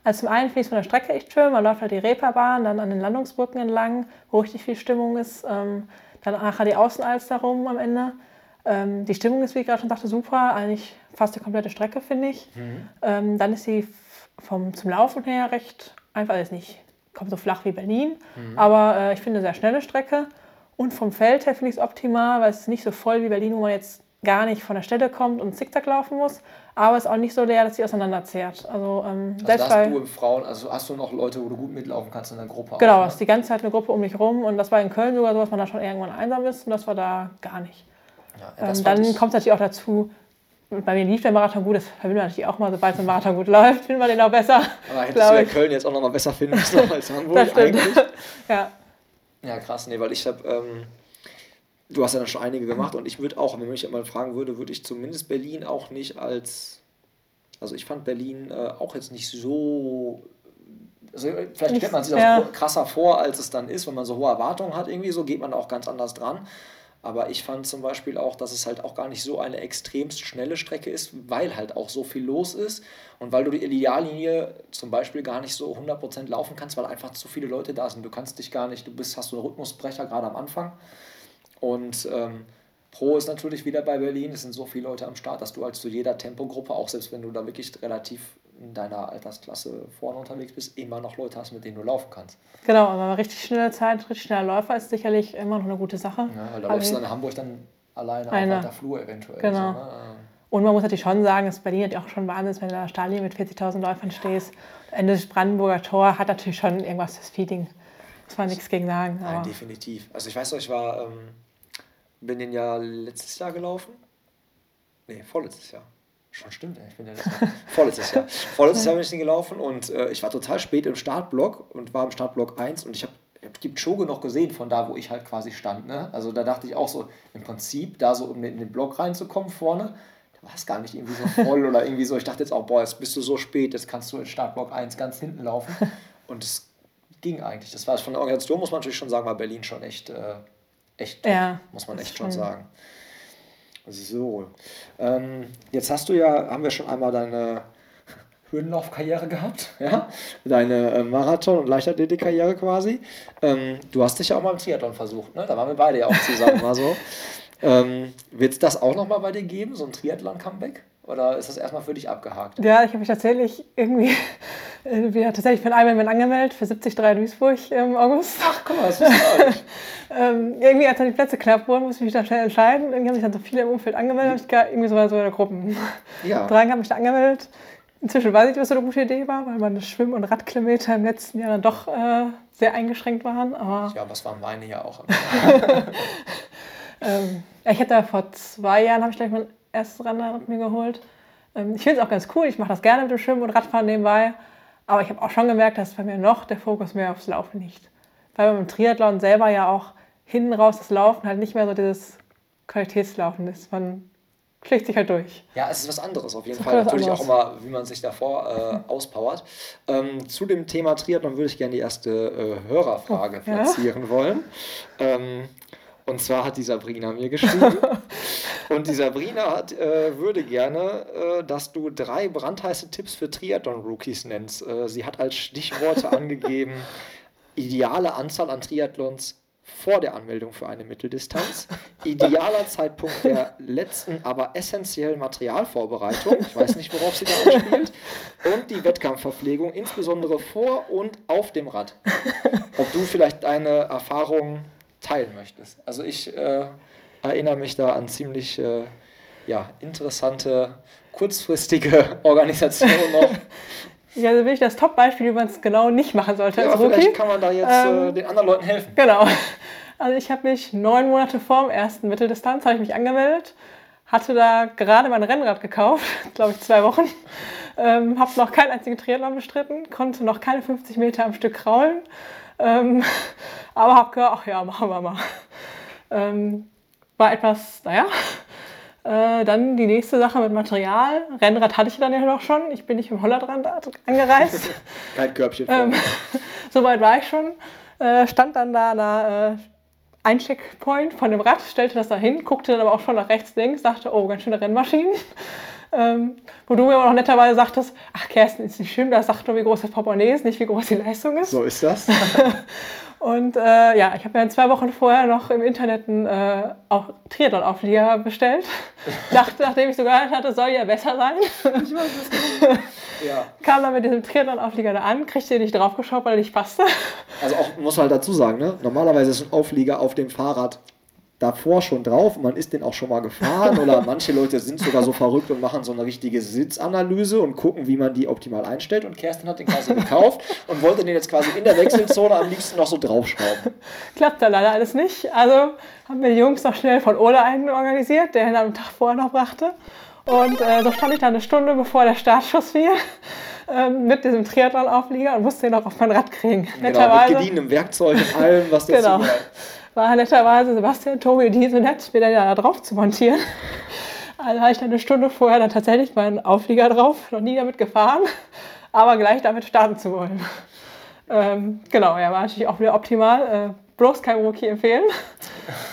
Also zum einen finde ich es von der Strecke echt schön. Man läuft halt die Reeperbahn, dann an den Landungsbrücken entlang, wo richtig viel Stimmung ist. Ähm, dann nachher die Außenalster rum am Ende. Ähm, die Stimmung ist, wie ich gerade schon sagte, super. Eigentlich fast die komplette Strecke, finde ich. Mhm. Ähm, dann ist sie vom, zum Laufen her recht einfach, ist nicht kommt so flach wie Berlin, mhm. aber äh, ich finde eine sehr schnelle Strecke. Und vom Feld her finde ich es optimal, weil es ist nicht so voll wie Berlin, wo man jetzt gar nicht von der Stelle kommt und zickzack laufen muss, aber es ist auch nicht so leer, dass sie auseinanderzehrt. Also, ähm, also selbst hast du im Frauen, also hast du noch Leute, wo du gut mitlaufen kannst in der Gruppe? Genau, es ne? ist die ganze Zeit eine Gruppe um mich rum und das war in Köln sogar so, dass man da schon irgendwann einsam ist und das war da gar nicht. Ja, ähm, dann kommt es natürlich auch dazu, bei mir lief der Marathon gut, das verbindet man natürlich auch mal, sobald so ein Marathon gut läuft, findet man den auch besser. Aber hättest du ja Köln jetzt auch noch mal besser finden müssen als Hamburg das stimmt. eigentlich. ja. Ja, krass, nee, weil ich habe, ähm, du hast ja dann schon einige gemacht und ich würde auch, wenn mich mal fragen würde, würde ich zumindest Berlin auch nicht als, also ich fand Berlin äh, auch jetzt nicht so also vielleicht stellt man sich das ja. krasser vor, als es dann ist, wenn man so hohe Erwartungen hat, irgendwie so geht man auch ganz anders dran. Aber ich fand zum Beispiel auch, dass es halt auch gar nicht so eine extremst schnelle Strecke ist, weil halt auch so viel los ist und weil du die Ideallinie zum Beispiel gar nicht so 100% laufen kannst, weil einfach zu viele Leute da sind. Du kannst dich gar nicht, du bist, hast so einen Rhythmusbrecher gerade am Anfang. Und ähm, Pro ist natürlich wieder bei Berlin, es sind so viele Leute am Start, dass du als zu jeder Tempogruppe, auch selbst wenn du da wirklich relativ in deiner Altersklasse vorne unterwegs bist, immer noch Leute hast, mit denen du laufen kannst. Genau, aber richtig schnelle Zeit, richtig schneller Läufer ist sicherlich immer noch eine gute Sache. Ja, weil da läufst du dann in Hamburg dann alleine eine. auf der Flur eventuell. Genau. So, ne? Und man muss natürlich schon sagen, dass Berlin ja auch schon Wahnsinn ist, wenn du in der Stadion mit 40.000 Läufern stehst. Ende des Brandenburger Tor hat natürlich schon irgendwas das Feeding. Muss man nichts gegen sagen. Nein, definitiv. Also ich weiß noch, ich war, ähm, bin den ja letztes Jahr gelaufen. Nee, vorletztes Jahr. Schon stimmt, ich bin ja vorletztes Jahr. Vorletztes Jahr bin ich den gelaufen und äh, ich war total spät im Startblock und war im Startblock 1 und ich habe hab Kipchoge noch gesehen von da, wo ich halt quasi stand. Ne? Also da dachte ich auch so, im Prinzip, da so um in den Block reinzukommen vorne, da war es gar nicht irgendwie so voll oder irgendwie so. Ich dachte jetzt auch, boah, jetzt bist du so spät, jetzt kannst du in Startblock 1 ganz hinten laufen. Und es ging eigentlich. Das war von der Organisation, muss man natürlich schon sagen, war Berlin schon echt, äh, echt ja, muss man echt schon sagen. So, ähm, jetzt hast du ja, haben wir schon einmal deine Hürdenlaufkarriere gehabt, ja, deine äh, Marathon- und Leichtathletikkarriere quasi. Ähm, du hast dich ja auch mal im Triathlon versucht, ne? Da waren wir beide ja auch zusammen mal so. Ähm, Wird es das auch nochmal bei dir geben, so ein Triathlon-Comeback? Oder ist das erstmal für dich abgehakt? Ja, ich habe mich tatsächlich irgendwie äh, wieder tatsächlich für einen Ironman angemeldet, für 73 Duisburg im August. Ach, guck mal, das ist ich ähm, Irgendwie, als dann die Plätze knapp wurden, musste ich mich da schnell entscheiden. Irgendwie haben sich dann so viele im Umfeld angemeldet. Ich irgendwie so, so eine Gruppen. Ja. Drei haben mich da angemeldet. Inzwischen weiß ich, was so eine gute Idee war, weil meine Schwimm- und Radkilometer im letzten Jahr dann doch äh, sehr eingeschränkt waren. Aber ja, was waren meine ja auch. ähm, ich hatte vor zwei Jahren, habe ich gleich mein erstes Rennrad mir geholt. Ähm, ich finde es auch ganz cool, ich mache das gerne mit dem Schwimmen und Radfahren nebenbei. Aber ich habe auch schon gemerkt, dass bei mir noch der Fokus mehr aufs Laufen liegt. Weil beim Triathlon selber ja auch hinten raus das Laufen halt nicht mehr so dieses Qualitätslaufen ist. Man schlägt sich halt durch. Ja, es ist was anderes auf jeden Fall. Natürlich anderes. auch immer, wie man sich davor äh, auspowert. Ähm, zu dem Thema Triathlon würde ich gerne die erste äh, Hörerfrage oh, platzieren ja? wollen. Ähm, und zwar hat die Sabrina mir geschrieben. und die Sabrina hat, äh, würde gerne, äh, dass du drei brandheiße Tipps für Triathlon-Rookies nennst. Äh, sie hat als Stichworte angegeben, ideale Anzahl an Triathlons vor der Anmeldung für eine Mitteldistanz, idealer Zeitpunkt der letzten, aber essentiellen Materialvorbereitung, ich weiß nicht, worauf sie da anspielt, und die Wettkampfverpflegung, insbesondere vor und auf dem Rad. Ob du vielleicht deine Erfahrungen teilen möchtest. Also ich äh, erinnere mich da an ziemlich äh, ja, interessante, kurzfristige Organisationen noch. Ja, also bin ich das Top-Beispiel, wie man es genau nicht machen sollte. Ja, vielleicht kann man da jetzt äh, ähm, äh, den anderen Leuten helfen. Genau. Also ich habe mich neun Monate vor dem ersten Mitteldistanz habe ich mich angemeldet, hatte da gerade mein Rennrad gekauft, glaube ich zwei Wochen, ähm, habe noch keinen einzigen Triathlon bestritten, konnte noch keine 50 Meter am Stück kraulen, ähm, aber habe gedacht, ach ja, machen wir mal. Ähm, war etwas, naja. Äh, dann die nächste Sache mit Material. Rennrad hatte ich dann ja noch schon. Ich bin nicht im Hollandrand angereist. Kein Körbchen. Ähm, Soweit war ich schon. Äh, stand dann da an der äh, Eincheckpoint von dem Rad, stellte das da hin, guckte dann aber auch schon nach rechts, links, dachte, oh, ganz schöne Rennmaschinen. Ähm, wo du mir aber noch netterweise sagtest, ach Kerstin, ist nicht schlimm, das sagt nur, wie groß das Portemonnaie ist, nicht wie groß die Leistung ist. So ist das. Und äh, ja, ich habe mir zwei Wochen vorher noch im Internet einen äh, Triathlon-Auflieger bestellt. Dachte, nachdem ich so gehört hatte, soll ja besser sein. Ich weiß es ja. Kam dann mit diesem Triathlon-Auflieger da an, kriegte den nicht draufgeschaut, weil er nicht passte. Also auch, muss man halt dazu sagen, ne? normalerweise ist ein Auflieger auf dem Fahrrad davor schon drauf, man ist den auch schon mal gefahren oder manche Leute sind sogar so verrückt und machen so eine richtige Sitzanalyse und gucken, wie man die optimal einstellt. Und Kerstin hat den quasi gekauft und wollte den jetzt quasi in der Wechselzone am liebsten noch so draufschrauben. Klappt da leider alles nicht. Also haben wir die Jungs noch schnell von Ole einen organisiert, der ihn am Tag vorher noch brachte. Und äh, so stand ich dann eine Stunde bevor der Startschuss fiel ähm, mit diesem Triathlon-Auflieger und musste ihn auch auf mein Rad kriegen. Genau, mit gediegenem Werkzeug und allem, was dazu genau. gehört war netterweise Sebastian Tobi diese nett, mir dann da drauf zu montieren. Also habe ich dann eine Stunde vorher dann tatsächlich meinen Auflieger drauf, noch nie damit gefahren, aber gleich damit starten zu wollen. Ähm, genau, ja, war natürlich auch wieder optimal. Äh, bloß kein Rookie empfehlen.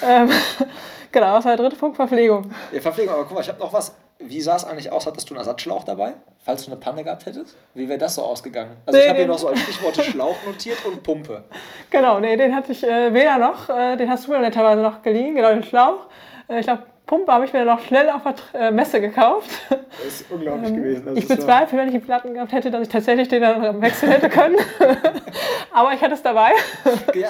ähm, genau, das war der dritte Punkt, Verpflegung. Ja, Verpflegung, aber guck mal, ich habe noch was wie sah es eigentlich aus? Hattest du einen Ersatzschlauch dabei, falls du eine Panne gehabt hättest? Wie wäre das so ausgegangen? Also nee, ich habe hier noch so als Stichworte Schlauch notiert und Pumpe. Genau, nee, den hatte ich äh, weder noch, äh, den hast du mir netterweise noch geliehen, genau den Schlauch. Äh, ich glaube, Pumpe habe ich mir noch schnell auf der äh, Messe gekauft. Das ist unglaublich ähm, gewesen. Das ich bezweifle, wenn ich die Platten gehabt hätte, dass ich tatsächlich den dann wechseln hätte können. Aber ich hatte es dabei. Ja.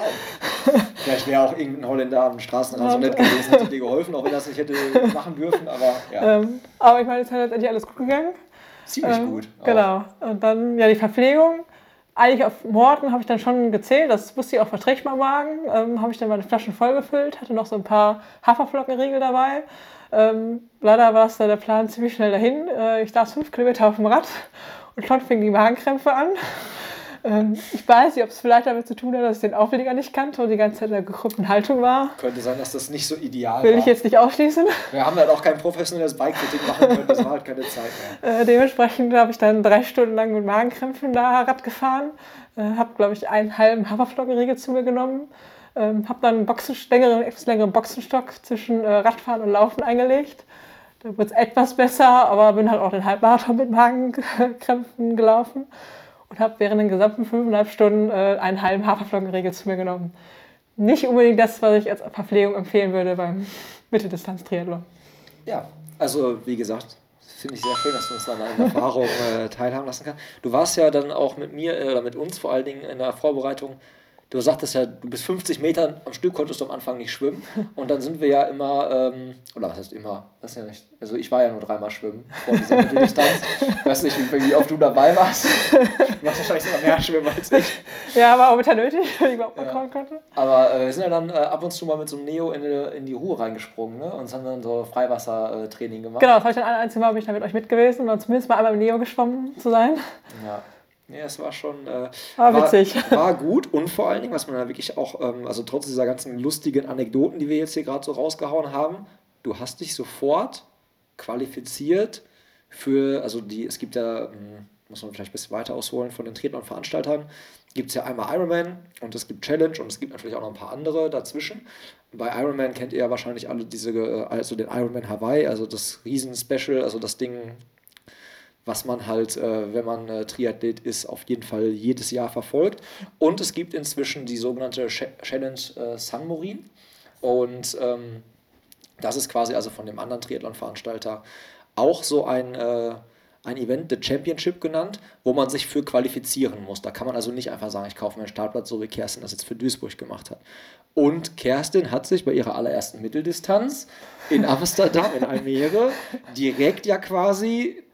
Vielleicht wäre auch irgendein Holländer am Straßenrand so nett gewesen, hätte dir geholfen, auch wenn es nicht hätte machen dürfen. Aber, ja. Ähm, aber ich meine, es ist letztendlich alles gut gegangen. Ziemlich ähm, gut. Auch. Genau. Und dann ja die Verpflegung. Eigentlich auf Morgen habe ich dann schon gezählt, das wusste ich auch verträgbar Magen. Ähm, habe ich dann meine Flaschen vollgefüllt, hatte noch so ein paar Haferflockenriegel dabei. Ähm, leider war es der Plan ziemlich schnell dahin. Äh, ich saß fünf Kilometer auf dem Rad und schon fingen die Magenkrämpfe an. Ähm, ich weiß nicht, ob es vielleicht damit zu tun hat, dass ich den Aufleger nicht kannte und die ganze Zeit in der gekrümmten Haltung war. Könnte sein, dass das nicht so ideal Will war. Will ich jetzt nicht ausschließen. Wir haben halt auch kein professionelles Bike-Fitting machen können, das war halt keine Zeit mehr. Äh, dementsprechend habe ich dann drei Stunden lang mit Magenkrämpfen da Rad gefahren. Äh, habe, glaube ich, einen halben Haferflockenriegel zu mir genommen. Ähm, habe dann einen längeren, etwas längeren Boxenstock zwischen äh, Radfahren und Laufen eingelegt. Da wurde es etwas besser, aber bin halt auch den Halbmarathon mit Magenkrämpfen gelaufen und habe während den gesamten fünfeinhalb Stunden äh, einen halben Haferflockenriegel zu mir genommen. Nicht unbedingt das, was ich als Verpflegung empfehlen würde beim Mitteldistanz-Triathlon. Ja, also wie gesagt, finde ich sehr schön, dass du uns an deiner Erfahrung äh, teilhaben lassen kannst. Du warst ja dann auch mit mir äh, oder mit uns vor allen Dingen in der Vorbereitung du sagtest ja, du bist 50 Meter am Stück, konntest du am Anfang nicht schwimmen. Und dann sind wir ja immer, ähm, oder was heißt immer, ist ja nicht, also ich war ja nur dreimal schwimmen vor dieser Mitteldistanz. ich weiß nicht, wie, wie, oft du dabei warst. Du machst wahrscheinlich sogar mehr schwimmen als ich. Ja, war auch mit nötig, weil ich überhaupt nicht ja. konnte. Aber äh, wir sind ja dann äh, ab und zu mal mit so einem Neo in die, in die Ruhe reingesprungen ne? und haben dann so Freiwassertraining gemacht. Genau, das habe ich dann ein einziges Mal bin ich da mit euch mit gewesen und zumindest mal einmal im Neo geschwommen zu sein. Ja. Ja, es war schon. Äh, war, war witzig. War gut und vor allen Dingen, was man da wirklich auch, ähm, also trotz dieser ganzen lustigen Anekdoten, die wir jetzt hier gerade so rausgehauen haben, du hast dich sofort qualifiziert für, also die, es gibt ja, hm, muss man vielleicht ein bisschen weiter ausholen von den Trainern und Veranstaltern, gibt es ja einmal Ironman und es gibt Challenge und es gibt natürlich auch noch ein paar andere dazwischen. Bei Ironman kennt ihr ja wahrscheinlich alle diese, äh, also den Ironman Hawaii, also das Riesen-Special, also das Ding, was man halt, äh, wenn man äh, Triathlet ist, auf jeden Fall jedes Jahr verfolgt. Und es gibt inzwischen die sogenannte Challenge äh, San Morin. Und ähm, das ist quasi also von dem anderen Triathlon-Veranstalter auch so ein, äh, ein Event, The Championship genannt, wo man sich für qualifizieren muss. Da kann man also nicht einfach sagen, ich kaufe mir einen Startplatz, so wie Kerstin das jetzt für Duisburg gemacht hat. Und Kerstin hat sich bei ihrer allerersten Mitteldistanz in Amsterdam, in Almere, direkt ja quasi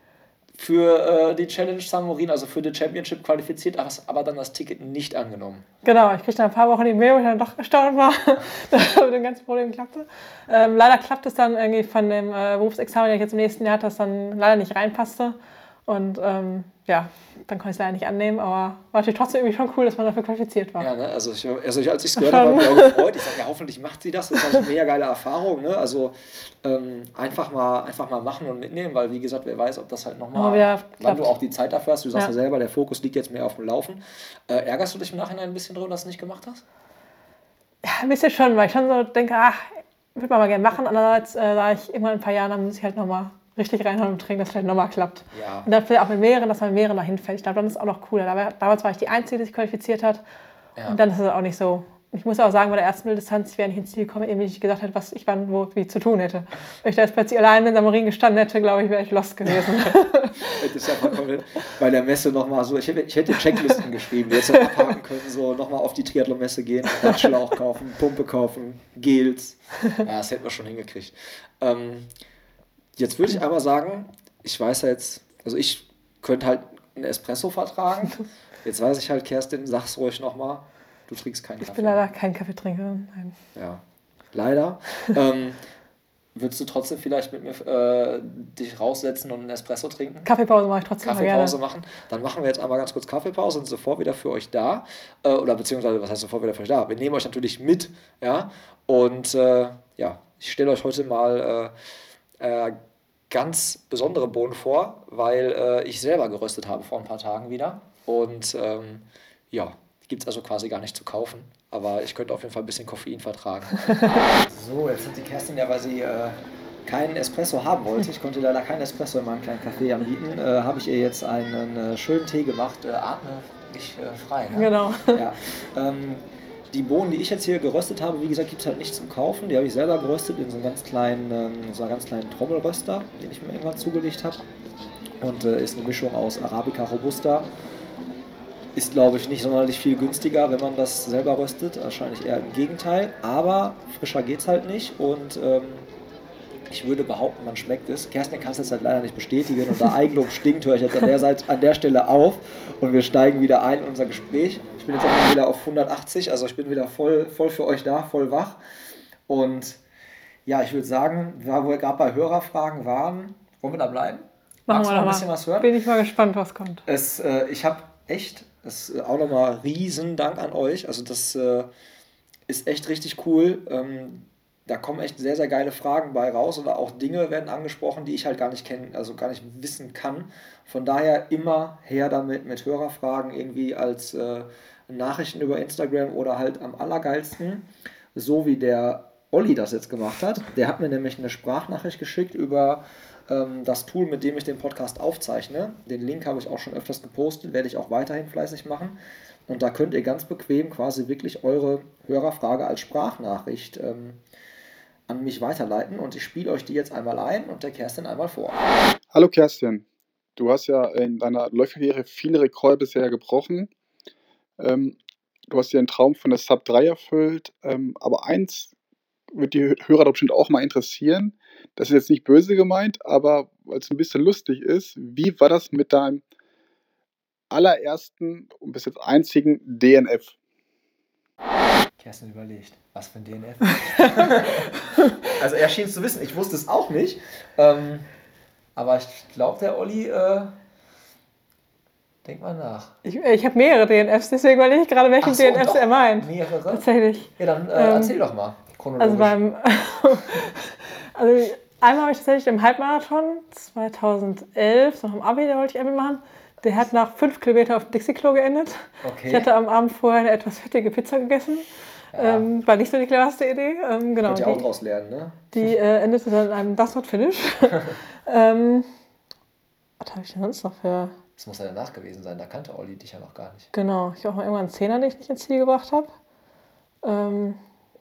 für äh, die Challenge Samurin, also für die Championship qualifiziert, aber dann das Ticket nicht angenommen. Genau, ich kriegte dann ein paar Wochen die Mail, wo ich dann doch erstaunt war, dass das mit dem ganzen Problem klappte. Ähm, leider klappt es dann irgendwie von dem äh, Berufsexamen, den ich jetzt im nächsten Jahr hatte, das dann leider nicht reinpasste. Und ähm, ja, dann konnte ich es leider nicht annehmen, aber war natürlich trotzdem irgendwie schon cool, dass man dafür qualifiziert war. Ja, ne? also, ich, also ich, als ich es gehört habe, habe ich mich auch gefreut. Ich sage, ja, hoffentlich macht sie das. Das ist eine mega geile Erfahrung. Ne? Also ähm, einfach, mal, einfach mal machen und mitnehmen, weil wie gesagt, wer weiß, ob das halt nochmal, ja, wann du auch die Zeit dafür hast. Du sagst ja. ja selber, der Fokus liegt jetzt mehr auf dem Laufen. Äh, ärgerst du dich im Nachhinein ein bisschen darüber, dass du es nicht gemacht hast? Ja, ein bisschen schon, weil ich schon so denke, ach, würde man mal gerne machen. Andererseits, äh, da ich irgendwann ein paar Jahre, dann muss ich halt nochmal richtig reinhauen und trinken, dass vielleicht nochmal klappt. Ja. Und dann vielleicht auch mit mehreren, dass man mit mehreren dahin fällt. Ich glaube, dann ist es auch noch cooler. Damals war ich die Einzige, die sich qualifiziert hat. Ja. Und dann ist es auch nicht so. Ich muss auch sagen, bei der ersten Mitteldistanz wäre ich ins Ziel gekommen, eben nicht gesagt hätte, was ich wann wo wie zu tun hätte. Wenn ich da jetzt plötzlich allein in Samarin gestanden hätte, glaube ich, wäre ich lost gewesen. Das ist ja vollkommen bei der Messe nochmal so, ich hätte, ich hätte Checklisten geschrieben, die jetzt noch abhaken können, so nochmal auf die Triathlon-Messe gehen, Radschlauch kaufen, Pumpe kaufen, Gels. Ja, das hätten wir schon hingekriegt. Ähm, jetzt würde ich aber sagen, ich weiß ja jetzt, also ich könnte halt einen Espresso vertragen. Jetzt weiß ich halt, Kerstin, sag's ruhig nochmal, du trinkst keinen Ich Kaffee. bin leider kein Kaffeetrinkerin. Nein. Ja, leider. ähm, würdest du trotzdem vielleicht mit mir äh, dich raussetzen und einen Espresso trinken? Kaffeepause mache ich trotzdem. Kaffeepause machen. Dann machen wir jetzt einmal ganz kurz Kaffeepause und sofort wieder für euch da. Äh, oder beziehungsweise, was heißt sofort wieder für euch da? Wir nehmen euch natürlich mit. Ja. Und äh, ja, ich stelle euch heute mal äh, ganz besondere Bohnen vor, weil äh, ich selber geröstet habe vor ein paar Tagen wieder. Und ähm, ja, gibt es also quasi gar nicht zu kaufen. Aber ich könnte auf jeden Fall ein bisschen Koffein vertragen. so, jetzt hat die Kerstin ja, weil sie äh, keinen Espresso haben wollte, ich konnte leider keinen Espresso in meinem kleinen Café anbieten, äh, habe ich ihr jetzt einen äh, schönen Tee gemacht. Äh, atme dich äh, frei. Ne? Genau. Ja. Ähm, die Bohnen, die ich jetzt hier geröstet habe, wie gesagt, gibt es halt nicht zum Kaufen. Die habe ich selber geröstet in so einem ganz kleinen, ähm, so einer ganz kleinen Trommelröster, den ich mir irgendwann zugelegt habe. Und äh, ist eine Mischung aus Arabica Robusta. Ist, glaube ich, nicht sonderlich viel günstiger, wenn man das selber röstet. Wahrscheinlich eher im Gegenteil. Aber frischer geht es halt nicht. Und ähm, ich würde behaupten, man schmeckt es. Kerstin kann es jetzt halt leider nicht bestätigen. Und da Eigenlob stinkt, höre ich jetzt an der, Seite, an der Stelle auf. Und wir steigen wieder ein in unser Gespräch. Ich bin jetzt auch wieder auf 180. Also ich bin wieder voll, voll für euch da, voll wach. Und ja, ich würde sagen, da wo wir gerade bei Hörerfragen waren, wollen wir da bleiben? Machen Magst wir noch ein bisschen was hören? Bin ich mal gespannt, was kommt. Es, äh, ich habe echt, das ist auch nochmal riesen Dank an euch. Also das äh, ist echt richtig cool. Ähm, da kommen echt sehr, sehr geile Fragen bei raus oder auch Dinge werden angesprochen, die ich halt gar nicht kennen, also gar nicht wissen kann. Von daher immer her damit mit Hörerfragen irgendwie als äh, Nachrichten über Instagram oder halt am allergeilsten, so wie der Olli das jetzt gemacht hat. Der hat mir nämlich eine Sprachnachricht geschickt über ähm, das Tool, mit dem ich den Podcast aufzeichne. Den Link habe ich auch schon öfters gepostet, werde ich auch weiterhin fleißig machen. Und da könnt ihr ganz bequem quasi wirklich eure Hörerfrage als Sprachnachricht ähm, an mich weiterleiten. Und ich spiele euch die jetzt einmal ein und der Kerstin einmal vor. Hallo Kerstin, du hast ja in deiner Läuferkarriere viele Rekorde bisher gebrochen. Ähm, du hast dir einen Traum von der Sub 3 erfüllt, ähm, aber eins wird die Hörer doch bestimmt auch mal interessieren. Das ist jetzt nicht böse gemeint, aber weil es ein bisschen lustig ist, wie war das mit deinem allerersten und bis jetzt einzigen DNF? Kerstin überlegt, was für ein DNF. also er schien es zu wissen, ich wusste es auch nicht. Ähm, aber ich glaube, der Olli, äh, denk mal nach. Ich, ich habe mehrere DNFs, deswegen überlege ich gerade, welchen so, DNFs doch. er meint. Mehrere? Tatsächlich. Ja, dann äh, Ähm, erzähl doch mal. Chronologisch. Also beim. also einmal habe ich tatsächlich im Halbmarathon 2011, noch im Abi, da wollte ich einmal machen. Der hat nach fünf Kilometern auf dem Dixie-Klo geendet. okay. Ich hatte am Abend vorher eine etwas fettige Pizza gegessen. Ja. Ähm, war nicht so die cleverste Idee. Ähm, genau. Könnt ihr auch Die, draus lernen, ne? die äh, endete dann in einem Does Not Finish. ähm, was habe ich denn sonst noch für. Das muss ja danach gewesen sein, da kannte Olli dich ja noch gar nicht. Genau, ich habe auch mal irgendwann einen Zehner, den ich nicht ins Ziel gebracht habe. Ähm,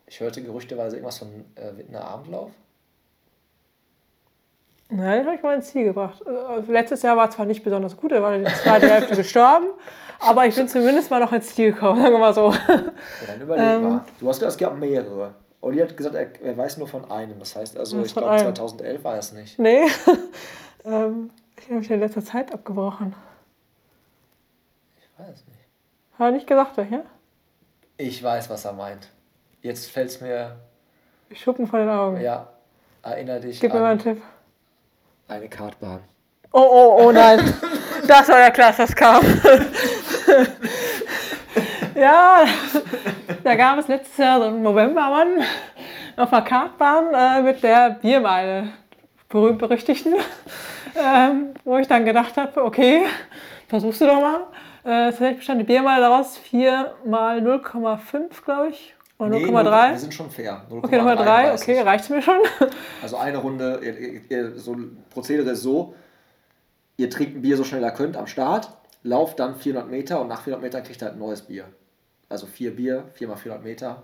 Ich hörte gerüchteweise irgendwas von äh, Wittener Abendlauf. Ja, den habe ich mal ins Ziel gebracht. Äh, Letztes Jahr war zwar nicht besonders gut, da war die zweite Hälfte gestorben, aber ich bin zumindest mal noch ins Ziel gekommen, sagen wir mal so. Ja, dann überleg Ähm. mal. Du hast gesagt, es gab mehrere. Olli hat gesagt, er, er weiß nur von einem. Das heißt also, ich von glaube einem? 2011 war es nicht. Nee, ähm, ich habe mich in letzter Zeit abgebrochen. Ich weiß nicht. Habe nicht gesagt, welcher? Ich weiß, was er meint. Jetzt fällt es mir, Schuppen vor den Augen. ja, erinnere dich Gib mir mal an einen Tipp. Eine Kartbahn. Oh, oh, oh nein. Das war ja klar, dass das kam. ja, da gab es letztes Jahr so einen Novembermann auf der Kartbahn äh, mit der Biermeile, berühmt-berüchtigten, ähm, wo ich dann gedacht habe, okay, versuchst du doch mal. Äh, tatsächlich bestand die Biermeile daraus 4 mal 0,5, glaube ich. Oder 0,3? wir sind schon fair. Okay, 0,3, okay, reicht mir schon. Also eine Runde, so Prozedere ist so, ihr trinkt ein Bier so schnell ihr könnt am Start, lauft dann 400 Meter und nach 400 Metern kriegt ihr halt ein neues Bier. Also vier Bier, viermal 400 Meter.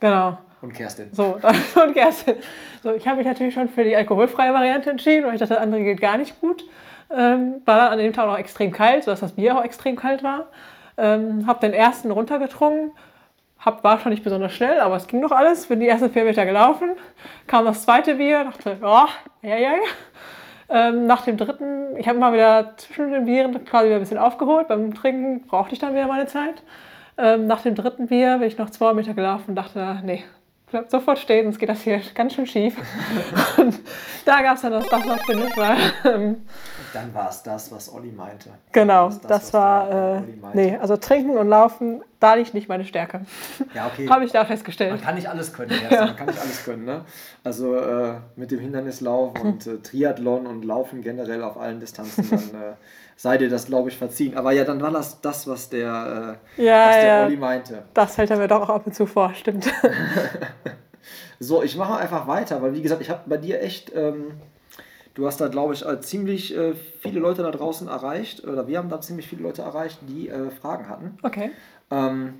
Genau. Und Kerstin. So, und Kerstin. So, ich habe mich natürlich schon für die alkoholfreie Variante entschieden, weil ich dachte, das andere geht gar nicht gut. Ähm, war an dem Tag auch extrem kalt, sodass das Bier auch extrem kalt war. Ähm, habe den ersten runtergetrunken, hab, war schon nicht besonders schnell, aber es ging noch alles. Bin die ersten vier Meter gelaufen, kam das zweite Bier, dachte, ja, ja, ja. Ähm, nach dem dritten, ich habe mal wieder zwischen den Bieren quasi wieder ein bisschen aufgeholt. Beim Trinken brauchte ich dann wieder meine Zeit. Ähm, nach dem dritten Bier bin ich noch zwei Meter gelaufen und dachte, nee, bleib sofort stehen, sonst geht das hier ganz schön schief. und da gab es dann das, das was genug war. Ähm, dann war es das, was Olli meinte. Genau, das, das war, äh, nee, also trinken und laufen, da liegt nicht meine Stärke. Ja, okay. Habe ich da festgestellt. Man kann nicht alles können, ja. man kann nicht alles können, ne? Also äh, mit dem Hindernislaufen und äh, Triathlon und Laufen generell auf allen Distanzen, dann äh, sei dir das, glaube ich, verziehen. Aber ja, dann war das das, was der, äh, ja, was der ja. Olli meinte. Das hält er mir doch auch ab und zu vor, stimmt. so, ich mache einfach weiter, weil wie gesagt, ich habe bei dir echt... Ähm, Du hast da, glaube ich, äh, ziemlich äh, viele Leute da draußen erreicht, oder wir haben da ziemlich viele Leute erreicht, die äh, Fragen hatten. Okay. Ähm,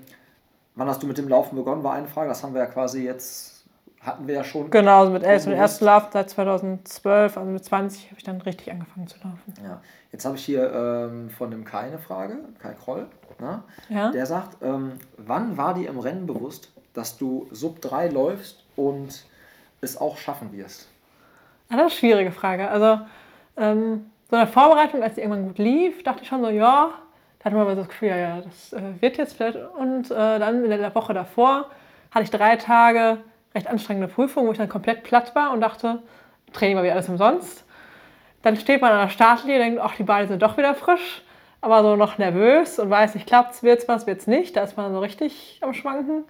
wann hast du mit dem Laufen begonnen, war eine Frage. Das haben wir ja quasi jetzt, hatten wir ja schon. Genau, also mit elf und ersten Laufen seit 2012, also mit 20 habe ich dann richtig angefangen zu laufen. Ja, jetzt habe ich hier ähm, von dem Kai eine Frage, Kai Kroll. Ne? Ja? Der sagt, ähm, wann war dir im Rennen bewusst, dass du Sub 3 läufst und es auch schaffen wirst? Das ist eine schwierige Frage. Also, ähm, so eine Vorbereitung, als die irgendwann gut lief, dachte ich schon so, ja, da hatte man mal so das Gefühl, ja, ja das äh, wird jetzt vielleicht. Und äh, dann in der Woche davor hatte ich drei Tage recht anstrengende Prüfungen, wo ich dann komplett platt war und dachte, Training war wie alles umsonst. Dann steht man an der Startlinie und denkt, ach, die Beine sind doch wieder frisch, aber so noch nervös und weiß nicht, klappt es, wird es was, wird es nicht. Da ist man so richtig am Schwanken.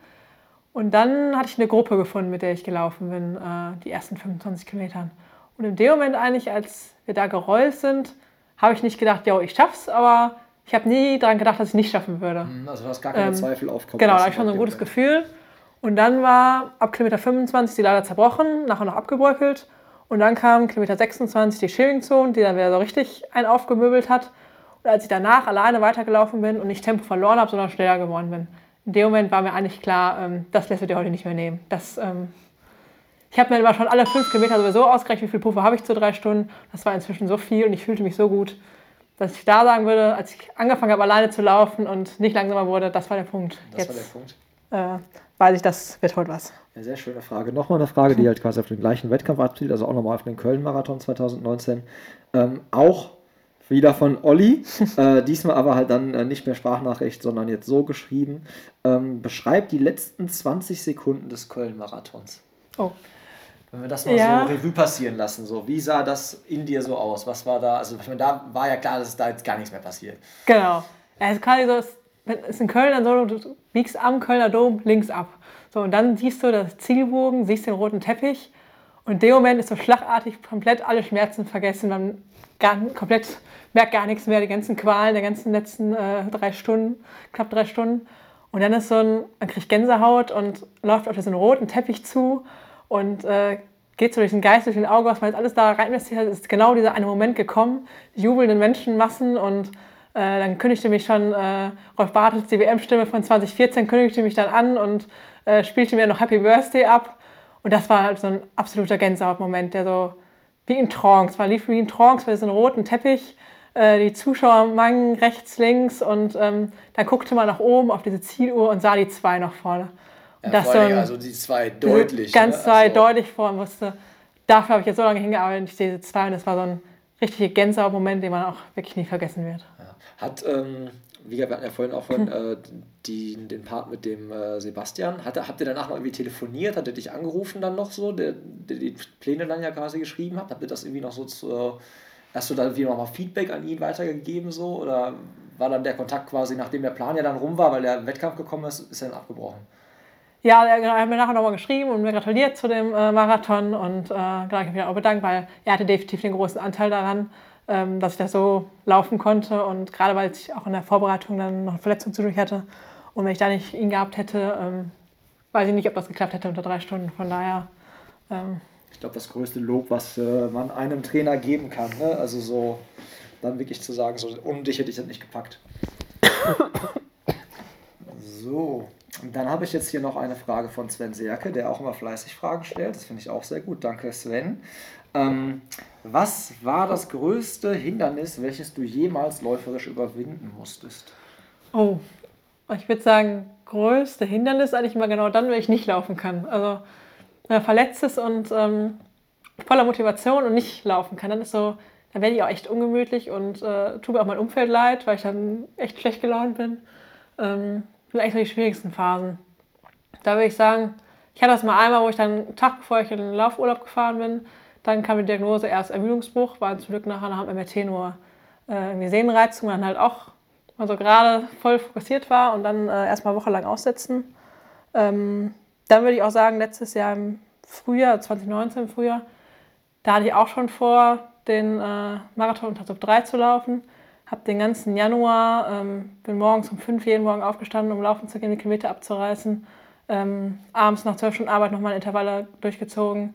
Und dann hatte ich eine Gruppe gefunden, mit der ich gelaufen bin, äh, die ersten 25 Kilometern. Und in dem Moment eigentlich, als wir da gerollt sind, habe ich nicht gedacht, ja, ich schaff's, aber ich habe nie daran gedacht, dass ich es nicht schaffen würde. Mhm, also du hast gar keine ähm, Zweifel aufkommen Genau, da habe ich schon so ein gutes Gefühl. Und dann war ab Kilometer 25 die Lader zerbrochen, nachher noch abgebröckelt. Und dann kam Kilometer 26 die Schilling-Zone, die dann wieder so richtig einen aufgemöbelt hat. Und als ich danach alleine weitergelaufen bin und nicht Tempo verloren habe, sondern schneller geworden bin, in dem Moment war mir eigentlich klar, ähm, das lässt du dir heute nicht mehr nehmen. Das, ähm, ich habe mir immer schon alle fünf Kilometer sowieso ausgerechnet, wie viel Puffer habe ich zu drei Stunden. Das war inzwischen so viel und ich fühlte mich so gut, dass ich da sagen würde, als ich angefangen habe, alleine zu laufen und nicht langsamer wurde, das war der Punkt. Das Jetzt, war der Punkt. Äh, weiß ich, das wird heute was. Ja, sehr schöne Frage. Nochmal eine Frage, die halt quasi auf den gleichen Wettkampf abzielt, also auch nochmal auf den Köln-Marathon 2019. Ähm, auch wieder von Olli, äh, diesmal aber halt dann äh, nicht mehr Sprachnachricht, sondern jetzt so geschrieben. Ähm, beschreibt die letzten 20 Sekunden des Köln-Marathons. Oh. Wenn wir das mal ja. so Revue passieren lassen, so wie sah das in dir so aus? Was war da? Also ich meine, da war ja klar, dass da jetzt gar nichts mehr passiert. Genau. Es ist quasi so, es ist in Köln dann so, du biegst am Kölner Dom links ab. So, und dann siehst du das Zielbogen, siehst den roten Teppich und in dem Moment ist so schlagartig komplett alle Schmerzen vergessen. Man gar, komplett merkt gar nichts mehr, die ganzen Qualen der ganzen letzten äh, drei Stunden, knapp drei Stunden. Und dann ist so ein, man kriegt Gänsehaut und läuft auf diesen roten Teppich zu und äh, geht so durch den Geist, durch den Auge, was man jetzt alles da rein investiert hat, ist genau dieser eine Moment gekommen, die jubelnden Menschenmassen und äh, dann kündigte mich schon äh, Rolf Bartels, die WM-Stimme von 2014, kündigte mich dann an und äh, spielte mir noch Happy Birthday ab. Und das war halt so ein absoluter Gänsehautmoment, der so wie in Trance war, lief wie in Trance, weil so einen roten Teppich, äh, die Zuschauer mangen rechts, links und ähm, dann guckte man nach oben auf diese Zieluhr und sah die zwei noch vorne. Ja, das so ein, also die zwei deutlich. Ganz ne? zwei also, deutlich vor musste. Dafür habe ich jetzt so lange hingearbeitet, ich sehe diese zwei und das war so ein richtiger Gänsehaut-Moment, den man auch wirklich nie vergessen wird. Ja. Hat, ähm, wie wir hatten ja vorhin auch von, äh, die, den Part mit dem äh, Sebastian, hat, habt ihr danach noch irgendwie telefoniert, hat er dich angerufen dann noch so, der, der die Pläne dann ja quasi geschrieben hat, habt ihr das irgendwie noch so zu, hast du da irgendwie nochmal Feedback an ihn weitergegeben so? Oder war dann der Kontakt quasi, nachdem der Plan ja dann rum war, weil der Wettkampf gekommen ist, ist er dann abgebrochen? Ja, er hat mir nachher nochmal geschrieben und mir gratuliert zu dem äh, Marathon und äh, habe ich mich auch bedankt, weil er hatte definitiv den großen Anteil daran, dass ich das so laufen konnte und gerade weil ich auch in der Vorbereitung dann noch eine Verletzung zudurch hatte und wenn ich da nicht ihn gehabt hätte, ähm, weiß ich nicht, ob das geklappt hätte unter drei Stunden. Von daher. Ähm, ich glaube, das größte Lob, was äh, man einem Trainer geben kann. Ne? Also so dann wirklich zu sagen, so ohne dich hätte ich das nicht gepackt. so, und dann habe ich jetzt hier noch eine Frage von Sven Serke, der auch immer fleißig Fragen stellt. Das finde ich auch sehr gut. Danke, Sven. Ähm, was war das größte Hindernis, welches du jemals läuferisch überwinden musstest? Oh, ich würde sagen, größte Hindernis eigentlich immer genau dann, wenn ich nicht laufen kann. Also wenn verletzt ist und ähm, voller Motivation und nicht laufen kann, dann ist so, dann werde ich auch echt ungemütlich und äh, tut mir auch mein Umfeld leid, weil ich dann echt schlecht gelaunt bin. Ähm, sind eigentlich so die schwierigsten Phasen. Da würde ich sagen, ich hatte das mal einmal, wo ich dann einen Tag bevor ich in den Laufurlaub gefahren bin, dann kam die Diagnose erst Ermüdungsbruch, war zum Glück nachher nach dem MRT nur äh, Sehnenreizung, dann halt auch also gerade voll fokussiert war und dann äh, erstmal wochenlang aussetzen. Ähm, dann würde ich auch sagen, letztes Jahr im Frühjahr, 2019 im Frühjahr, da hatte ich auch schon vor, den äh, Marathon unter Top 3 zu laufen. Habe den ganzen Januar, ähm, bin morgens um 5 jeden Morgen aufgestanden, um laufen zu gehen, die Kilometer abzureißen. Ähm, abends nach 12 Stunden Arbeit nochmal Intervalle durchgezogen.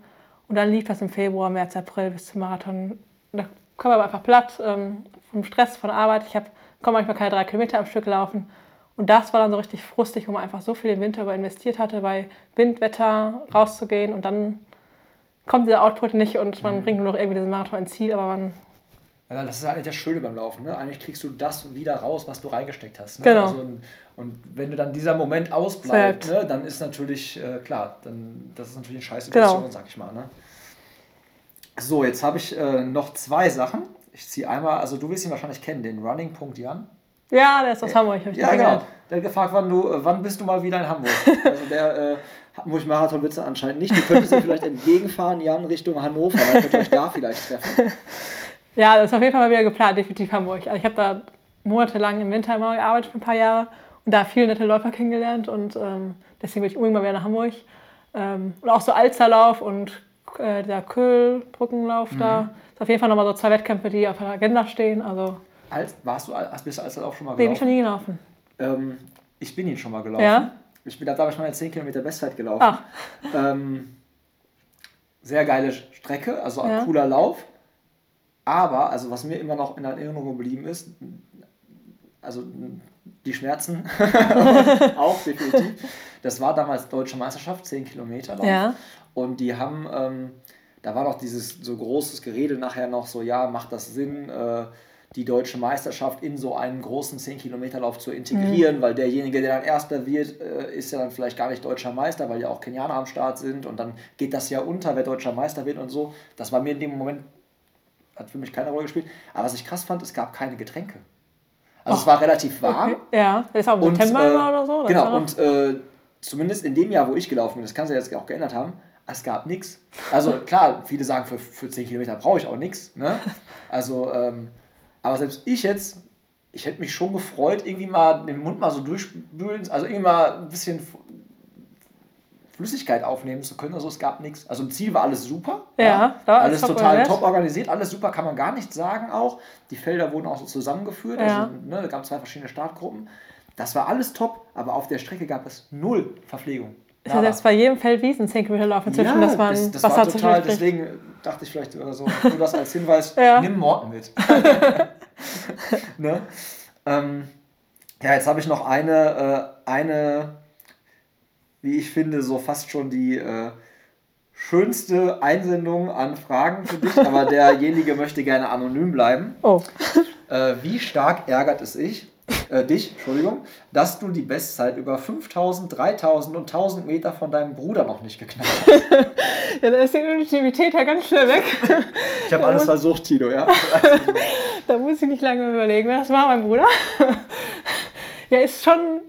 Und dann lief das im Februar, März, April bis zum Marathon. Da kam aber einfach platt ähm, vom Stress von der Arbeit. Ich habe konnte manchmal keine drei Kilometer am Stück laufen. Und das war dann so richtig frustig, wo man einfach so viel im Winter über investiert hatte, bei Wind, Wetter rauszugehen und dann kommt dieser Output nicht und man mhm. bringt nur noch irgendwie diesen Marathon ins Ziel, aber man. Ja, das ist eigentlich das Schöne beim Laufen. Ne? Eigentlich kriegst du das wieder raus, was du reingesteckt hast. Ne? Genau. Also, und wenn du dann dieser Moment ausbleibt, ne, dann ist natürlich, äh, klar, dann, das ist natürlich eine scheiße Situation, genau. sag ich mal. Ne? So, jetzt habe ich äh, noch zwei Sachen. Ich ziehe einmal, also du wirst ihn wahrscheinlich kennen, den Running. Jan. Ja, der ist aus Hamburg. ja, genau. Gehört. Der hat gefragt, wann, du, wann bist du mal wieder in Hamburg? Also der äh, Hamburg-Marathon-Witze anscheinend nicht. Du könntest ihn vielleicht entgegenfahren, Jan, Richtung Hannover. Dann könnt ihr euch da vielleicht treffen. Ja, das ist auf jeden Fall mal wieder geplant, definitiv Hamburg. Also ich habe da monatelang im Winter immer gearbeitet für ein paar Jahre und da viele nette Läufer kennengelernt und ähm, deswegen will ich unbedingt mal wieder nach Hamburg. Ähm, und auch so Alsterlauf und äh, der Köhlbrückenlauf mhm. da. Ist auf jeden Fall nochmal so zwei Wettkämpfe, die auf der Agenda stehen. Also Als, warst du, bist du Alsterlauf schon mal gelaufen? Nee, bin ich noch nie gelaufen. Ähm, ich bin ihn schon mal gelaufen. Ja? Ich bin da damals mal 10 Kilometer Bestzeit gelaufen. Ach. Ähm, sehr geile Strecke, also ein ja. cooler Lauf. Aber, also was mir immer noch in Erinnerung geblieben ist, also die Schmerzen auch definitiv. Das war damals Deutsche Meisterschaft, 10 Kilometer Lauf. Ja. Und die haben, ähm, da war noch dieses so großes Gerede nachher noch so, ja, macht das Sinn, äh, die deutsche Meisterschaft in so einen großen 10-Kilometer-Lauf zu integrieren, mhm. weil derjenige, der dann Erster wird, äh, ist ja dann vielleicht gar nicht deutscher Meister, weil ja auch Kenianer am Start sind und dann geht das ja unter, wer deutscher Meister wird und so. Das war mir in dem Moment, hat für mich keine Rolle gespielt. Aber was ich krass fand, es gab keine Getränke. Also oh. es war relativ warm. Okay. Ja, das ist auch im September äh, oder so. Genau, und äh, zumindest in dem Jahr, wo ich gelaufen bin, das kann sich jetzt auch geändert haben, es gab nichts. Also klar, viele sagen, für, für 10 Kilometer brauche ich auch nichts. Ne? Also, ähm, aber selbst ich jetzt, ich hätte mich schon gefreut, irgendwie mal den Mund mal so durchspülen, also irgendwie mal ein bisschen Flüssigkeit aufnehmen zu können. Also es gab nichts. Also im Ziel war alles super. Ja, ja. alles top total top organisiert, alles super, kann man gar nicht sagen auch. Die Felder wurden auch so zusammengeführt. Ja. Also ne, da gab es zwei verschiedene Startgruppen. Das war alles top, aber auf der Strecke gab es null Verpflegung. Ist ja selbst bei jedem Feld Wiesen 10 Kilometer laufen inzwischen, ja, dass man das, das Wasser war total, deswegen dachte ich vielleicht oder so, nur das als Hinweis, ja. nimm Morten mit. ne? ähm, ja, jetzt habe ich noch eine, äh, eine, wie ich finde, so fast schon die äh, schönste Einsendung an Fragen für dich, aber derjenige möchte gerne anonym bleiben. Oh. Äh, wie stark ärgert es ich, äh, dich, Entschuldigung, dass du die Bestzeit über 5000, 3000 und 1000 Meter von deinem Bruder noch nicht geknackt hast. ja, da ist die Intimität ja ganz schnell weg. Ich habe alles versucht, Tino, ja. da muss ich nicht lange überlegen. Das war mein Bruder. ja, ist schon,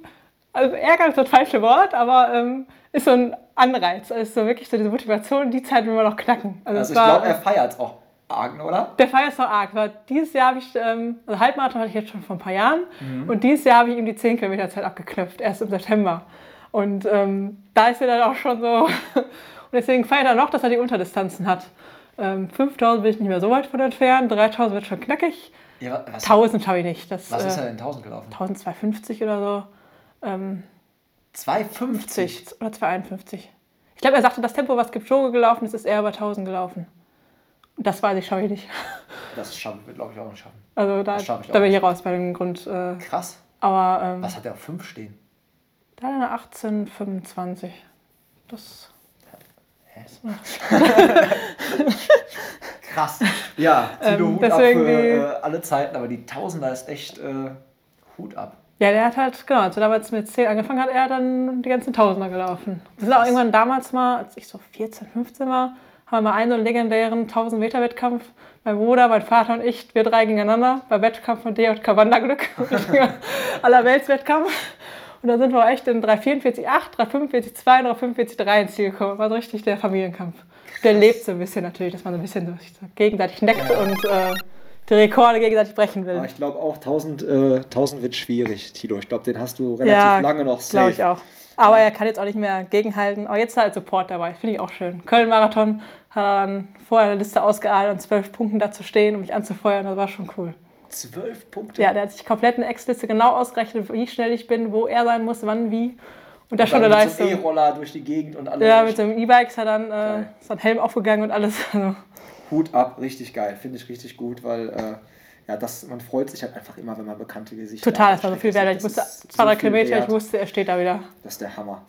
also Ärger ist das falsche Wort, aber ähm, ist so ein Anreiz. Also ist so wirklich so diese Motivation, die Zeit will man noch knacken. Also, also ich glaube, er feiert es auch arg, oder? Der Feier ist noch arg. Weil dieses Jahr habe ich, ähm, also Halbmarathon hatte ich jetzt schon vor ein paar Jahren mhm. und dieses Jahr habe ich ihm die 10 Kilometer Zeit abgeknöpft, erst im September. Und ähm, da ist er dann auch schon so. und deswegen feiert er noch, dass er die Unterdistanzen hat. Ähm, 5000 bin ich nicht mehr so weit von entfernt, 3000 wird schon knackig. Ja, was, 1000 schaffe ich nicht. Das, was ist er denn 1000 gelaufen? 1250 oder so. Ähm, 2,50 oder 2,51. Ich glaube, er sagte, das Tempo, was Kipchoge gelaufen ist, ist eher über 1000 gelaufen. Das weiß ich, schaffe ich nicht. Das schaffen wir, glaube ich, auch nicht schaffen. Also da, da bin ich raus bei dem Grund. Äh, Krass. Aber, ähm, was hat er auf 5 stehen? Da hat er eine 1825. Das. Hä? Krass. Ja, Tilo ähm, Hut ab für äh, alle Zeiten, aber die Tausender ist echt äh, Hut ab. Ja, der hat halt, genau, als er damals mit 10 angefangen hat, er dann die ganzen Tausender gelaufen. Wir sind auch irgendwann damals mal, als ich so 14, 15 war, haben wir mal einen so legendären 1000 Meter Wettkampf. Mein Bruder, mein Vater und ich, wir drei gegeneinander, bei Wettkampf von DJK Wanderglück, Allerweltswettkampf. Und da sind wir echt in 344,8, 345,2 und 345,3 ins Ziel gekommen. War so richtig der Familienkampf. Der lebt so ein bisschen natürlich, dass man so ein bisschen so gegenseitig neckt und äh, die Rekorde gegenseitig brechen will. Aber ich glaube auch 1000, äh, 1000 wird schwierig, Tilo. Ich glaube, den hast du relativ ja, lange noch safe. glaube ich auch. Aber er kann jetzt auch nicht mehr gegenhalten. Aber jetzt ist er als Support dabei. Finde ich auch schön. Köln-Marathon hat er dann vorher eine Liste ausgeahlt und zwölf Punkten da zu stehen, um mich anzufeuern. Das war schon cool. Zwölf Punkte? Ja, der hat sich komplett eine Ex-Liste genau ausgerechnet, wie schnell ich bin, wo er sein muss, wann, wie. Und das schon eine Leistung. Mit so E-Roller durch die Gegend und alles. Ja, mit einem E-Bike ist er dann äh, ist Helm aufgegangen und alles. Also. Hut ab, richtig geil. Finde ich richtig gut, weil äh, ja, das, man freut sich halt einfach immer, wenn man bekannte Gesichter Total, das war so viel wert. Ich wusste, zwei, drei Kilometer, ich wusste, er steht da wieder. Das ist der Hammer.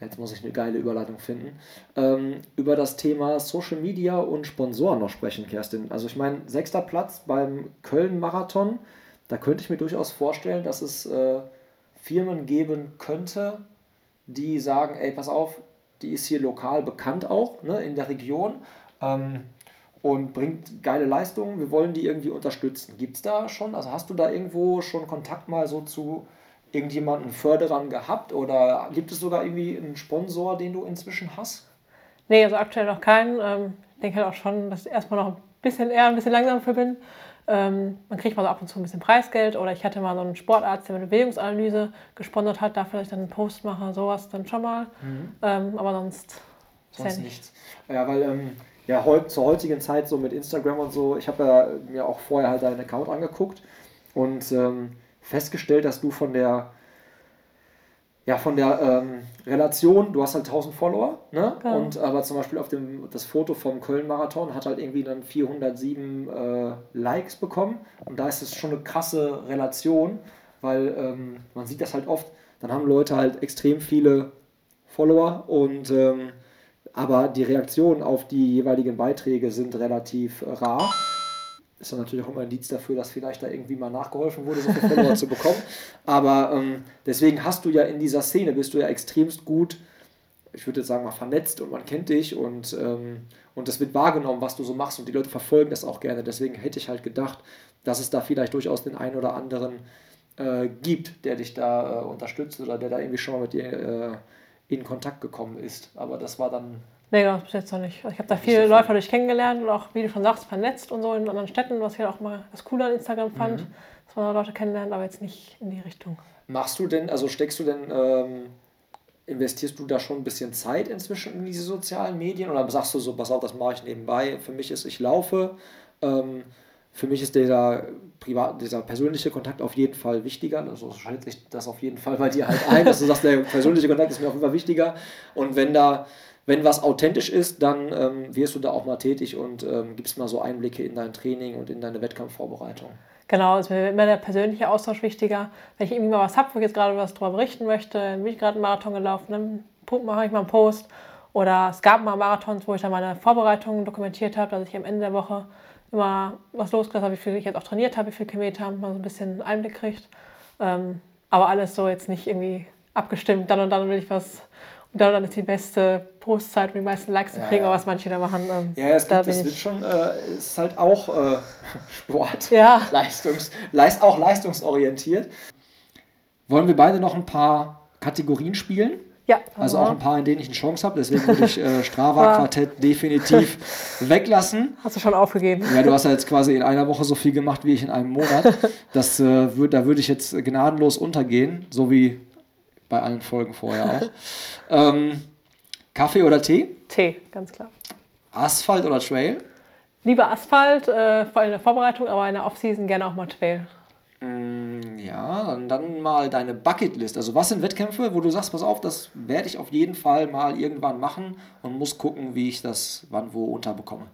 Jetzt muss ich eine geile Überleitung finden. Ähm, über das Thema Social Media und Sponsoren noch sprechen, Kerstin. Also ich meine, sechster Platz beim Köln-Marathon. Da könnte ich mir durchaus vorstellen, dass es äh, Firmen geben könnte, die sagen, ey, pass auf, die ist hier lokal bekannt auch, ne, in der Region. Ähm, und bringt geile Leistungen. Wir wollen die irgendwie unterstützen. Gibt es da schon, also hast du da irgendwo schon Kontakt mal so zu irgendjemandem Förderern gehabt oder gibt es sogar irgendwie einen Sponsor, den du inzwischen hast? Nee, also aktuell noch keinen. Ähm, ich denke halt auch schon, dass ich erstmal noch ein bisschen eher ein bisschen langsam für bin. Ähm, man kriegt mal so ab und zu ein bisschen Preisgeld oder ich hatte mal so einen Sportarzt, der eine Bewegungsanalyse gesponsert hat, da vielleicht dann einen Post mache, sowas dann schon mal. Mhm. Ähm, aber sonst, sonst nichts. Ja, weil ähm, ja, heut, zur heutigen Zeit so mit Instagram und so, ich habe ja mir auch vorher halt deinen Account angeguckt und ähm, festgestellt, dass du von der ja, von der ähm, Relation, du hast halt 1000 Follower, ne? Ja. Und aber zum Beispiel auf dem das Foto vom Köln-Marathon hat halt irgendwie dann 407 äh, Likes bekommen. Und da ist es schon eine krasse Relation, weil ähm, man sieht das halt oft, dann haben Leute halt extrem viele Follower und ähm, aber die Reaktionen auf die jeweiligen Beiträge sind relativ rar. Ist dann natürlich auch immer ein Indiz dafür, dass vielleicht da irgendwie mal nachgeholfen wurde, so viele Follower zu bekommen. Aber ähm, deswegen hast du ja in dieser Szene, bist du ja extremst gut, ich würde jetzt sagen mal vernetzt und man kennt dich und, ähm, und das wird wahrgenommen, was du so machst und die Leute verfolgen das auch gerne. Deswegen hätte ich halt gedacht, dass es da vielleicht durchaus den einen oder anderen äh, gibt, der dich da äh, unterstützt oder der da irgendwie schon mal mit dir äh, in Kontakt gekommen ist. Aber das war dann. Nee, das bis jetzt noch nicht. Ich habe da viele so Läufer durch kennengelernt und auch, wie du schon sagst, vernetzt und so in anderen Städten, was ich halt auch mal das Coole an Instagram fand, mhm. dass man da Leute kennenlernt, aber jetzt nicht in die Richtung. Machst du denn, also steckst du denn, ähm, investierst du da schon ein bisschen Zeit inzwischen in diese sozialen Medien oder sagst du so, pass auf, das mache ich nebenbei, für mich ist, ich laufe, ähm, für mich ist dieser, privat, dieser persönliche Kontakt auf jeden Fall wichtiger. Also schaltet sich das auf jeden Fall bei dir halt ein, dass du sagst, der persönliche Kontakt ist mir auf jeden Fall wichtiger. Und wenn da, wenn was authentisch ist, dann ähm, wirst du da auch mal tätig und ähm, gibst mal so Einblicke in dein Training und in deine Wettkampfvorbereitung. Genau, ist mir immer der persönliche Austausch wichtiger. Wenn ich irgendwie mal was habe, wo ich jetzt gerade was drüber berichten möchte, bin ich gerade einen Marathon gelaufen, dann mache ich mal einen Post. Oder es gab mal Marathons, wo ich dann meine Vorbereitungen dokumentiert habe, dass ich am Ende der Woche immer was losgelassen habe, wie viel ich jetzt auch trainiert habe, wie viele Kilometer, mal so ein bisschen Einblick kriegt. Ähm, aber alles so jetzt nicht irgendwie abgestimmt, dann und dann will ich was und dann, und dann ist die beste Postzeit, um die meisten Likes zu kriegen, ja, ja. was manche da machen. Ähm, ja, es da gibt, das wird schon, äh, ist halt auch äh, Sport, ja. Leistungs, leist, auch leistungsorientiert. Wollen wir beide noch ein paar Kategorien spielen? Ja. Also auch ein paar, in denen ich eine Chance habe. Deswegen würde ich äh, Strava-Quartett definitiv weglassen. Hast du schon aufgegeben? Ja, du hast ja jetzt quasi in einer Woche so viel gemacht wie ich in einem Monat. Das, äh, würd, da würde ich jetzt gnadenlos untergehen, so wie bei allen Folgen vorher auch. ähm, Kaffee oder Tee? Tee, ganz klar. Asphalt oder Trail? Lieber Asphalt, äh, vor allem in der Vorbereitung, aber in der Offseason gerne auch mal Trail. Mm, ja, dann, dann mal deine Bucketlist. Also was sind Wettkämpfe, wo du sagst, pass auf, das werde ich auf jeden Fall mal irgendwann machen und muss gucken, wie ich das wann wo unterbekomme.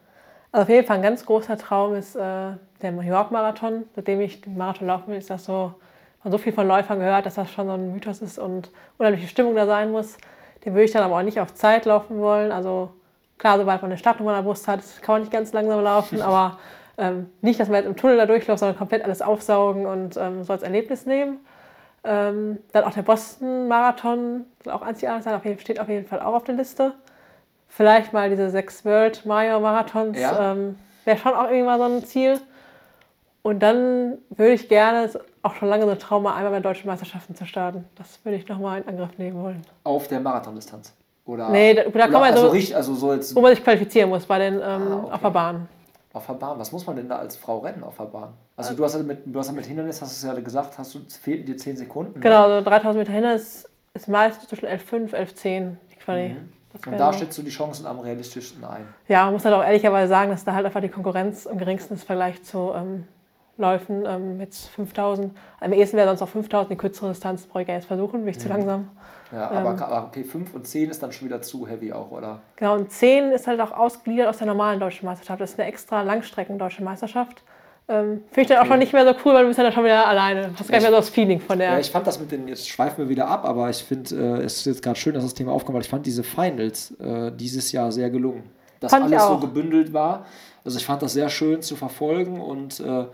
Also auf jeden Fall ein ganz großer Traum ist äh, der New York Marathon. Seitdem ich den Marathon laufen will, ist das so, man so viel von Läufern gehört, dass das schon so ein Mythos ist und unheimliche Stimmung da sein muss. Den würde ich dann aber auch nicht auf Zeit laufen wollen. Also klar, sobald man eine Startnummer an der Brust hat, kann man nicht ganz langsam laufen, aber ähm, nicht, dass man jetzt im Tunnel da durchläuft, sondern komplett alles aufsaugen und ähm, so als Erlebnis nehmen. Ähm, dann auch der Boston-Marathon soll auch einzigartig sein, auf jeden, steht auf jeden Fall auch auf der Liste. Vielleicht mal diese sechs World Major Marathons ja. ähm, wäre schon auch irgendwie mal so ein Ziel. Und dann würde ich gerne, auch schon lange so ein Traum, mal einmal bei deutschen Meisterschaften zu starten. Das würde ich nochmal in Angriff nehmen wollen. Auf der Marathondistanz? Oder, nee, da, da kann man also so, richtig, also so jetzt, wo man sich qualifizieren muss bei den, ähm, ah, okay. auf der Bahn. Auf der Bahn. Was muss man denn da als Frau rennen auf der Bahn? Also du hast ja mit, du hast ja mit Hindernis, hast du ja gesagt, hast du, fehlten dir 10 Sekunden. Ne? Genau, also 3000 Meter Hindernis ist meistens zwischen 11,5, 11,10 die Quali. Mhm. Und da schätzt du die Chancen am realistischsten ein. Ja, man muss halt auch ehrlicherweise sagen, dass da halt einfach die Konkurrenz am geringsten ist im Vergleich zu ähm, Läufen. Ähm, jetzt 5000. Am ehesten wäre sonst auch 5000, die kürzere Distanz brauche ich jetzt versuchen, bin ich mhm. zu langsam. Ja, aber, ähm, aber okay, 5 und 10 ist dann schon wieder zu heavy auch, oder? Genau, und 10 ist halt auch ausgegliedert aus der normalen deutschen Meisterschaft. Das ist eine extra Langstrecken-deutsche Meisterschaft. Ähm, Finde ich dann okay. auch schon nicht mehr so cool, weil du bist dann schon wieder alleine. Du hast gar nicht mehr so das Feeling von der. Ja, ich fand das mit den, jetzt schweifen wir wieder ab, aber ich finde, äh, es ist jetzt gerade schön, dass das Thema aufkommt, weil ich fand diese Finals äh, dieses Jahr sehr gelungen. Dass fand alles so gebündelt war. Also ich fand das sehr schön zu verfolgen und äh,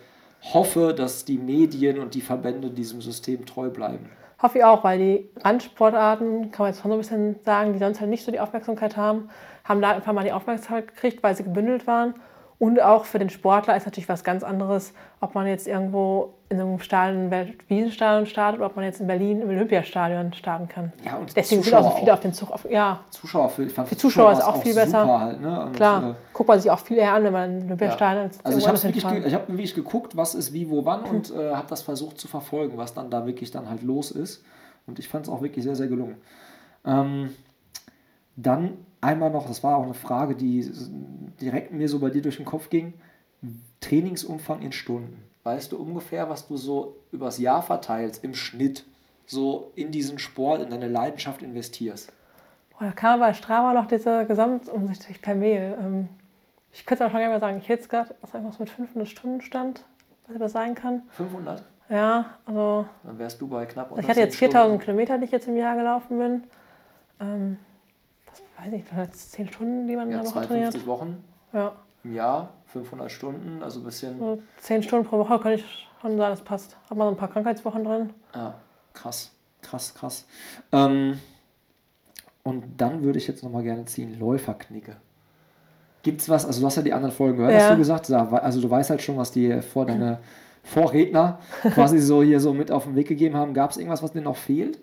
hoffe, dass die Medien und die Verbände diesem System treu bleiben. Hoffe ich auch, weil die Randsportarten, kann man jetzt schon so ein bisschen sagen, die sonst halt nicht so die Aufmerksamkeit haben, haben da einfach mal die Aufmerksamkeit gekriegt, weil sie gebündelt waren. Und auch für den Sportler ist natürlich was ganz anderes, ob man jetzt irgendwo in einem Stadion, Wiesenstadion startet oder ob man jetzt in Berlin im Olympiastadion starten kann. Ja, und Deswegen sind auch so viele auf den Zug. Auf, ja. Zuschauer für, ich fand für Zuschauer, ist auch, auch viel besser. Halt, ne? Klar, äh, guckt man sich auch viel eher an, wenn man im Olympiastadion ja. Also ich habe wirklich, ge hab wirklich geguckt, was ist wie, wo, wann und äh, habe das versucht zu verfolgen, was dann da wirklich dann halt los ist. Und ich fand es auch wirklich sehr, sehr gelungen. Ähm, dann einmal noch, das war auch eine Frage, die direkt mir so bei dir durch den Kopf ging, Trainingsumfang in Stunden. Weißt du ungefähr, was du so übers Jahr verteilst, im Schnitt, so in diesen Sport, in deine Leidenschaft investierst? Boah, da kam bei Strava noch diese Gesamtumsicht per Mail. Ähm, ich könnte auch schon gerne mal sagen, ich hätte jetzt gerade was mit 500 Stunden stand, was das sein kann. 500? Ja, also. Dann wärst du bei knapp unter Ich hatte jetzt 4000 Stunden. Kilometer, die ich jetzt im Jahr gelaufen bin. Ähm, weiß nicht, jetzt 10 Stunden, die man ja, in der Woche trainiert. Wochen ja. im Jahr, 500 Stunden, also ein bisschen. So 10 Stunden pro Woche kann ich schon sagen, das passt. Hat man so ein paar Krankheitswochen drin. Ja, krass, krass, krass. Ähm, und dann würde ich jetzt nochmal gerne ziehen, Läuferknicke. Gibt es was, also du hast ja die anderen Folgen gehört, ja. hast du gesagt, also du weißt halt schon, was die vor deine Vorredner quasi so hier so mit auf den Weg gegeben haben. Gab es irgendwas, was dir noch fehlt?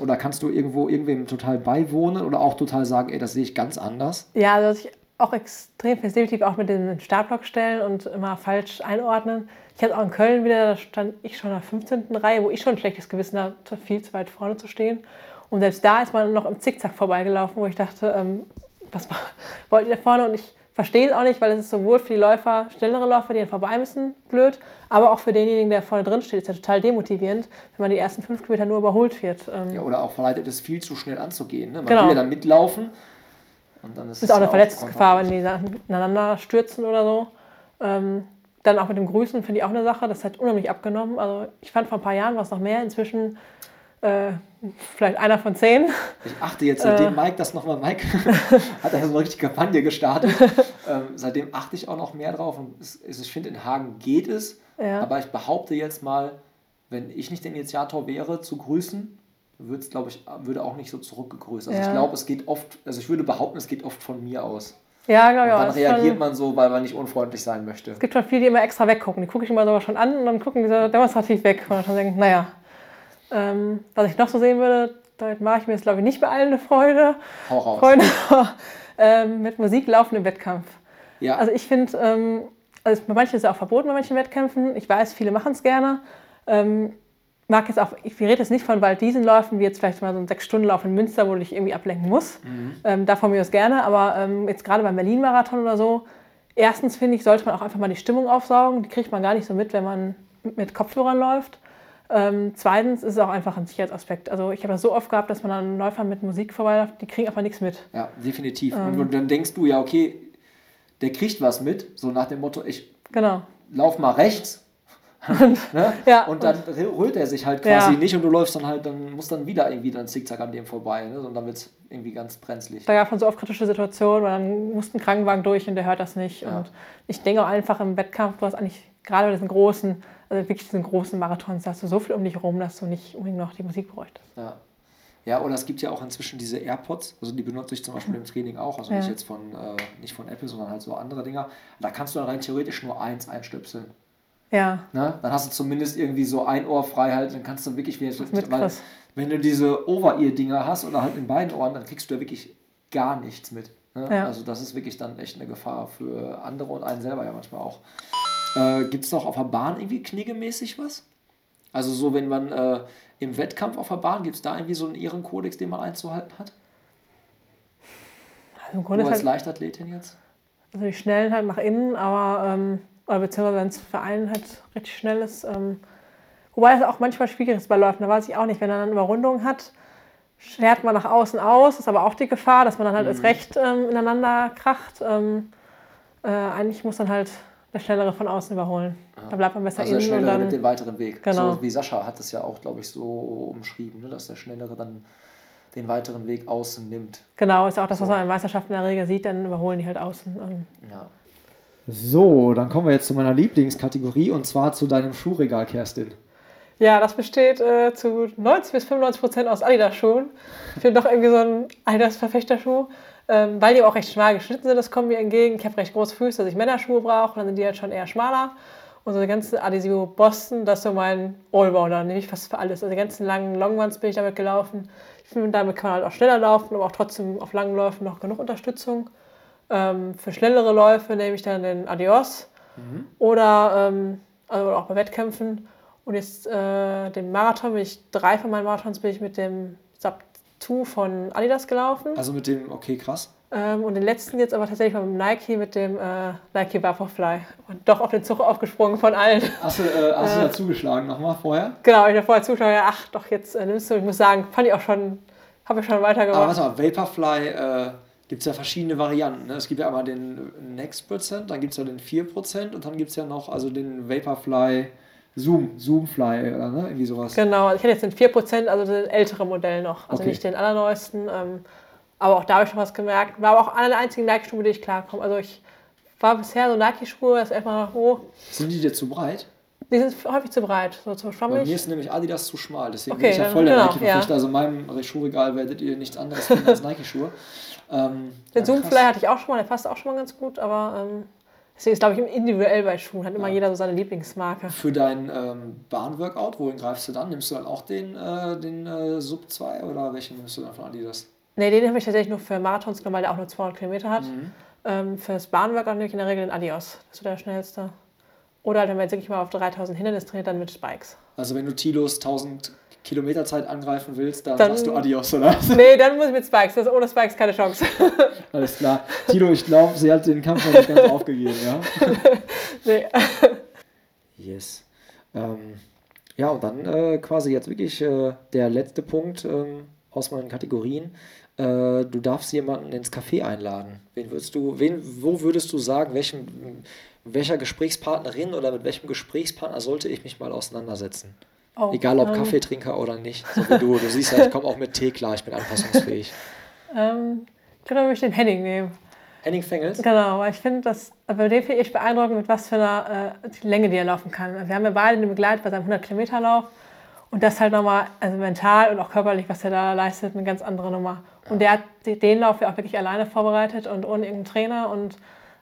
Oder kannst du irgendwo irgendwem total beiwohnen oder auch total sagen, ey, das sehe ich ganz anders? Ja, also was ich auch extrem sensitiv auch mit den Startblock stellen und immer falsch einordnen. Ich hatte auch in Köln wieder, da stand ich schon in der 15. Reihe, wo ich schon ein schlechtes Gewissen hatte, viel zu weit vorne zu stehen. Und selbst da ist man noch im Zickzack vorbeigelaufen, wo ich dachte, ähm, was wollt ihr da vorne? Und ich verstehe es auch nicht, weil es ist sowohl für die Läufer, schnellere Läufer, die dann vorbei müssen, blöd, aber auch für denjenigen, der vorne drin steht, ist ja total demotivierend, wenn man die ersten fünf Kilometer nur überholt wird. Ähm ja, oder auch verleitet es viel zu schnell anzugehen. Ne? Man genau. will ja dann mitlaufen. Und dann ist ist auch eine Verletzungsgefahr, wenn die ineinander stürzen oder so. Ähm, dann auch mit dem Grüßen finde ich auch eine Sache, das hat unheimlich abgenommen. Also ich fand vor ein paar Jahren war es noch mehr, inzwischen äh, vielleicht einer von zehn. Ich achte jetzt, seitdem äh, Mike das nochmal, Mike hat da so eine richtige Kampagne gestartet. ähm, seitdem achte ich auch noch mehr drauf und es, ich finde, in Hagen geht es, ja. aber ich behaupte jetzt mal, wenn ich nicht der Initiator wäre, zu grüßen, würde es, glaube ich, würde auch nicht so zurückgegrüßt. Also ja. ich glaube, es geht oft, also ich würde behaupten, es geht oft von mir aus. Ja, ich auch. Dann reagiert schon, man so, weil man nicht unfreundlich sein möchte. Es gibt schon viele, die immer extra weggucken. Die gucke ich immer sogar schon an und dann gucken die so demonstrativ weg. Und dann schon denken, naja, ähm, was ich noch so sehen würde, damit mache ich mir jetzt glaube ich nicht bei allen eine Freude. Hau raus. Freunde ähm, mit Musik laufen im Wettkampf. Ja. Also ich finde, ähm, also bei manchen ist es auch verboten bei manchen Wettkämpfen. Ich weiß, viele machen es gerne. Ähm, mag jetzt auch, ich rede jetzt nicht von Waldwiesenläufen, wie jetzt vielleicht mal so ein Sechs-Stunden-Lauf in Münster, wo du dich irgendwie ablenken musst. Mhm. Ähm, davon mir das gerne, aber ähm, jetzt gerade beim Berlin-Marathon oder so, erstens finde ich, sollte man auch einfach mal die Stimmung aufsaugen. Die kriegt man gar nicht so mit, wenn man mit Kopfhörern läuft. Ähm, zweitens ist es auch einfach ein Sicherheitsaspekt. Also ich habe das so oft gehabt, dass man dann Läufer mit Musik vorbeiläuft, die kriegen einfach nichts mit. Ja, definitiv. Ähm. Und dann denkst du ja, okay, der kriegt was mit, so nach dem Motto, ich genau. lauf mal rechts. ne? ja, und dann rührt er sich halt quasi ja. nicht und du läufst dann halt, dann musst dann wieder irgendwie dann zickzack an dem vorbei. Ne? Und dann wird es irgendwie ganz brenzlig. Da gab es so oft kritische Situationen, weil dann musste ein Krankenwagen durch und der hört das nicht. Ja. Und ich denke auch einfach im Wettkampf, du hast eigentlich gerade bei diesen großen, also wirklich diesen großen Marathons, da hast du so viel um dich herum, dass du nicht unbedingt noch die Musik bräuchtest. Ja. Ja, oder es gibt ja auch inzwischen diese AirPods, also die benutze ich zum Beispiel im Training auch, also ja. nicht jetzt von, äh, nicht von Apple, sondern halt so andere Dinger. Da kannst du dann rein theoretisch nur eins einstöpseln. Ja. Ne? Dann hast du zumindest irgendwie so ein Ohr frei halt, dann kannst du wirklich wieder. Weil, wenn du diese Over-Ear-Dinger hast oder halt in beiden Ohren, dann kriegst du ja wirklich gar nichts mit. Ne? Ja. Also das ist wirklich dann echt eine Gefahr für andere und einen selber ja manchmal auch. Äh, Gibt es noch auf der Bahn irgendwie kniegemäßig was? Also so, wenn man äh, im Wettkampf auf der Bahn, gibt es da irgendwie so einen Ehrenkodex, den man einzuhalten hat? Also im Grunde du als halt, Leichtathletin jetzt? Also die Schnellen halt nach innen, aber ähm, oder beziehungsweise wenn es für einen halt richtig schnell ist. Ähm, wobei es auch manchmal schwierig ist bei Läufen, da weiß ich auch nicht, wenn er dann Überrundung hat, schert man nach außen aus, ist aber auch die Gefahr, dass man dann halt mhm. erst recht ähm, ineinander kracht. Ähm, äh, eigentlich muss dann halt der Schnellere von außen überholen. Ja. Da bleibt man besser also innen. Der Schnellere und dann, den weiteren Weg. Genau. So wie Sascha hat es ja auch, glaube ich, so umschrieben, ne? dass der Schnellere dann den weiteren Weg außen nimmt. Genau, ist auch das, was man in Meisterschaften in der Regel sieht, dann überholen die halt außen. Ja. So, dann kommen wir jetzt zu meiner Lieblingskategorie und zwar zu deinem Schuhregal, Kerstin. Ja, das besteht äh, zu 90 bis 95 Prozent aus Adidas-Schuhen. Ich finde doch irgendwie so ein Adidas-Verfechterschuh ähm, weil die auch recht schmal geschnitten sind, das kommt mir entgegen. Ich habe recht große Füße, dass ich Männerschuhe brauche, dann sind die halt schon eher schmaler. Und so die ganze Adesio Boston, das ist so mein Allrounder, nehme ich fast für alles. Also die ganzen langen Longruns bin ich damit gelaufen. Ich finde, damit kann man halt auch schneller laufen, aber auch trotzdem auf langen Läufen noch genug Unterstützung. Ähm, für schnellere Läufe nehme ich dann den Adios mhm. oder ähm, also auch bei Wettkämpfen. Und jetzt äh, den Marathon bin ich, drei von meinen Marathons bin ich mit dem 2 von Adidas gelaufen. Also mit dem, okay, krass. Ähm, und den letzten jetzt aber tatsächlich mit dem Nike, mit dem äh, Nike Vaporfly. Und doch auf den Zug aufgesprungen von allen. Hast du, äh, hast äh, du da zugeschlagen nochmal vorher? Genau, ich habe vorher zugeschaut, ja, ach doch, jetzt äh, nimmst du. Ich muss sagen, fand ich auch schon, habe ich schon weitergemacht. Aber warte mal, Vaporfly äh, gibt es ja verschiedene Varianten. Ne? Es gibt ja einmal den Next Prozent, dann gibt es ja den 4% und dann gibt es ja noch also den Vaporfly Zoom, Zoomfly oder ne? irgendwie sowas. Genau, ich hätte jetzt den 4%, also das ältere Modell noch, also okay. nicht den allerneuesten. Ähm, aber auch da habe ich schon was gemerkt. War aber auch einer der einzigen Nike-Schuhe, mit denen ich klarkomme. Also ich war bisher so Nike-Schuhe, das ist erstmal hoch. Sind die dir zu breit? Die sind häufig zu breit, so zu schwammig. Bei mir ist nämlich Adidas zu schmal, deswegen okay, bin ich ja voll der genau, Nike-Verfechter. Ja. Also in meinem Schuhregal werdet ihr nichts anderes finden als Nike-Schuhe. Ähm, den ja, Zoomfly hatte ich auch schon mal, der passt auch schon mal ganz gut, aber ähm, Deswegen ist, glaube ich, individuell bei Schuhen, hat immer ja. jeder so seine Lieblingsmarke. Für dein ähm, Bahnworkout, wohin greifst du dann? Nimmst du dann auch den, äh, den äh, Sub 2 oder welchen nimmst du dann von Adidas? Nee, den habe ich tatsächlich nur für Marathons genommen, weil der auch nur 200 Kilometer hat. Mhm. Ähm, für das Bahnworkout nehme ich in der Regel den Adios. Das ist so der schnellste. Oder halt, wenn man jetzt wirklich mal auf 3000 Hindernis trainiert, dann mit Spikes. Also wenn du Tilos 1000 Kilometerzeit angreifen willst, dann, dann sagst du Adios, oder? Nee, dann muss ich mit Spikes. Das ist ohne Spikes keine Chance. Alles klar. Tilo, ich glaube, sie hat den Kampf noch nicht ganz aufgegeben, ja? nee. Yes. Ähm, ja, und dann äh, quasi jetzt wirklich äh, der letzte Punkt ähm, aus meinen Kategorien. Äh, du darfst jemanden ins Café einladen. Wen würdest du, wen, wo würdest du sagen, welchem, welcher Gesprächspartnerin oder mit welchem Gesprächspartner sollte ich mich mal auseinandersetzen? Oh, Egal ob ähm, Kaffeetrinker oder nicht. So wie du. Du siehst ja, ich komme auch mit Tee klar, ich bin anpassungsfähig. ähm, ich würde mich den Henning nehmen. Henning Fengels? Genau, weil ich finde das, bei dem finde ich beeindruckend, mit was für einer äh, Länge die er laufen kann. Wir haben ja beide den Begleit bei seinem 100 Kilometer Lauf und das halt nochmal, also mental und auch körperlich, was er da leistet, eine ganz andere Nummer. Und der hat den Lauf ja auch wirklich alleine vorbereitet und ohne irgendeinen Trainer und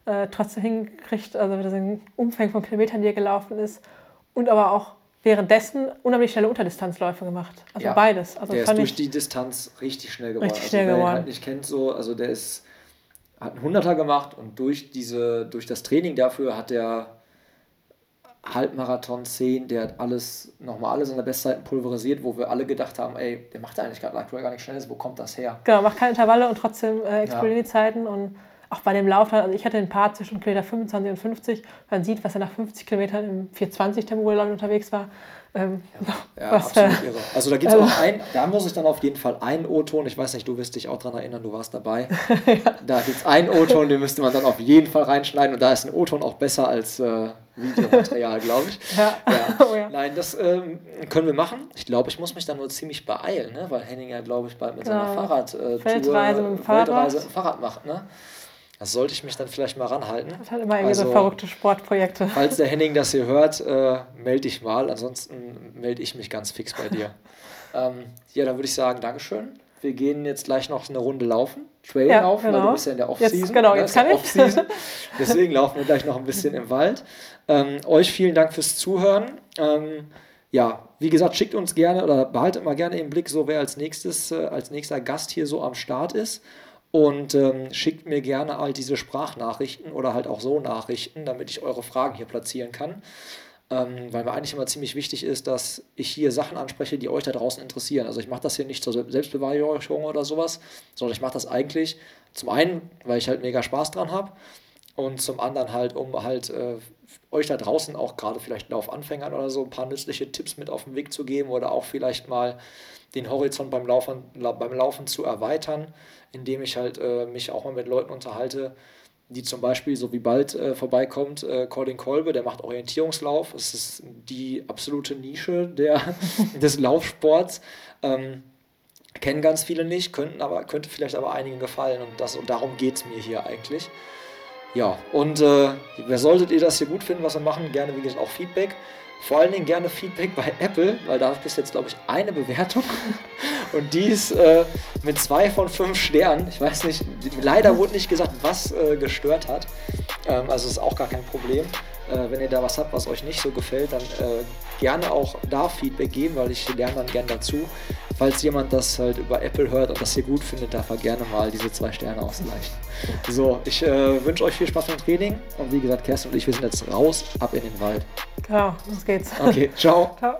äh, trotzdem hingekriegt, also diesen Umfang von Kilometern, die er gelaufen ist und aber auch währenddessen unheimlich schnelle Unterdistanzläufe gemacht. Also ja, beides. Also der ist durch die Distanz richtig schnell geworden. Richtig also schnell also, geworden. Wer ihn halt nicht kennt so, also der ist, hat einen Hunderter gemacht und durch, diese, durch das Training dafür hat er Halbmarathon 10, der hat alles, nochmal alles in der Bestzeiten pulverisiert, wo wir alle gedacht haben, ey, der macht eigentlich gar, gar nicht schnell, wo kommt das her? Genau, macht keine Intervalle und trotzdem äh, explodieren ja. die Zeiten und auch bei dem Lauf, also ich hatte den Part zwischen Kilometer 25 und 50, man sieht, was er nach 50 Kilometern im 420 Tempo unterwegs war. Ähm, ja, was, absolut irre. Also da gibt es äh, auch ein, da muss ich dann auf jeden Fall einen O-Ton, ich weiß nicht, du wirst dich auch daran erinnern, du warst dabei. ja. Da gibt es einen O-Ton, den müsste man dann auf jeden Fall reinschneiden und da ist ein O-Ton auch besser als äh, Videomaterial, glaube ich. Ja. ja. Oh, ja. Nein, das ähm, können wir machen. Ich glaube, ich muss mich dann nur ziemlich beeilen, ne? weil Henning ja, glaube ich, bald mit seiner. Fahrradtour Feldreise mit dem Fahrrad. Feldreise mit dem Fahrrad macht. Ne? Das sollte ich mich dann vielleicht mal ranhalten. Das hat immer irgendwie also, so verrückte Sportprojekte. Falls der Henning das hier hört, äh, melde dich mal. Ansonsten melde ich mich ganz fix bei dir. ähm, ja, dann würde ich sagen, Dankeschön. Wir gehen jetzt gleich noch eine Runde laufen. Trail ja, laufen, genau. weil du bist ja in der Off-Season. Genau, jetzt kann ich. Deswegen laufen wir gleich noch ein bisschen im Wald. Ähm, euch vielen Dank fürs Zuhören. Ähm, ja, wie gesagt, schickt uns gerne oder behaltet mal gerne im Blick, so wer als nächstes, äh, als nächster Gast hier so am Start ist und ähm, schickt mir gerne all diese Sprachnachrichten oder halt auch so Nachrichten, damit ich eure Fragen hier platzieren kann. Ähm, weil mir eigentlich immer ziemlich wichtig ist, dass ich hier Sachen anspreche, die euch da draußen interessieren. Also ich mache das hier nicht zur Selbstbeweihräucherung oder sowas, sondern ich mache das eigentlich zum einen, weil ich halt mega Spaß dran habe und zum anderen halt, um halt äh, euch da draußen auch gerade vielleicht Laufanfängern oder so ein paar nützliche Tipps mit auf den Weg zu geben oder auch vielleicht mal den Horizont beim Laufen, beim Laufen zu erweitern indem ich halt äh, mich auch mal mit Leuten unterhalte, die zum Beispiel, so wie bald äh, vorbeikommt, äh, Colin Kolbe, der macht Orientierungslauf. Das ist die absolute Nische der, des Laufsports. Ähm, kennen ganz viele nicht, könnten aber, könnte vielleicht aber einigen gefallen und, das, und darum geht es mir hier eigentlich. Ja, und äh, wer solltet ihr das hier gut finden, was wir machen, gerne wie gesagt auch Feedback. Vor allen Dingen gerne Feedback bei Apple, weil da ist jetzt, glaube ich, eine Bewertung. Und die ist äh, mit zwei von fünf Sternen. Ich weiß nicht, leider wurde nicht gesagt, was äh, gestört hat. Ähm, also ist auch gar kein Problem. Äh, wenn ihr da was habt, was euch nicht so gefällt, dann äh, gerne auch da Feedback geben, weil ich lerne dann gerne dazu. Falls jemand das halt über Apple hört und das hier gut findet, darf er gerne mal diese zwei Sterne ausgleichen. So, ich äh, wünsche euch viel Spaß beim Training und wie gesagt, Kerstin und ich, wir sind jetzt raus, ab in den Wald. Genau, los geht's. Okay, ciao. ciao.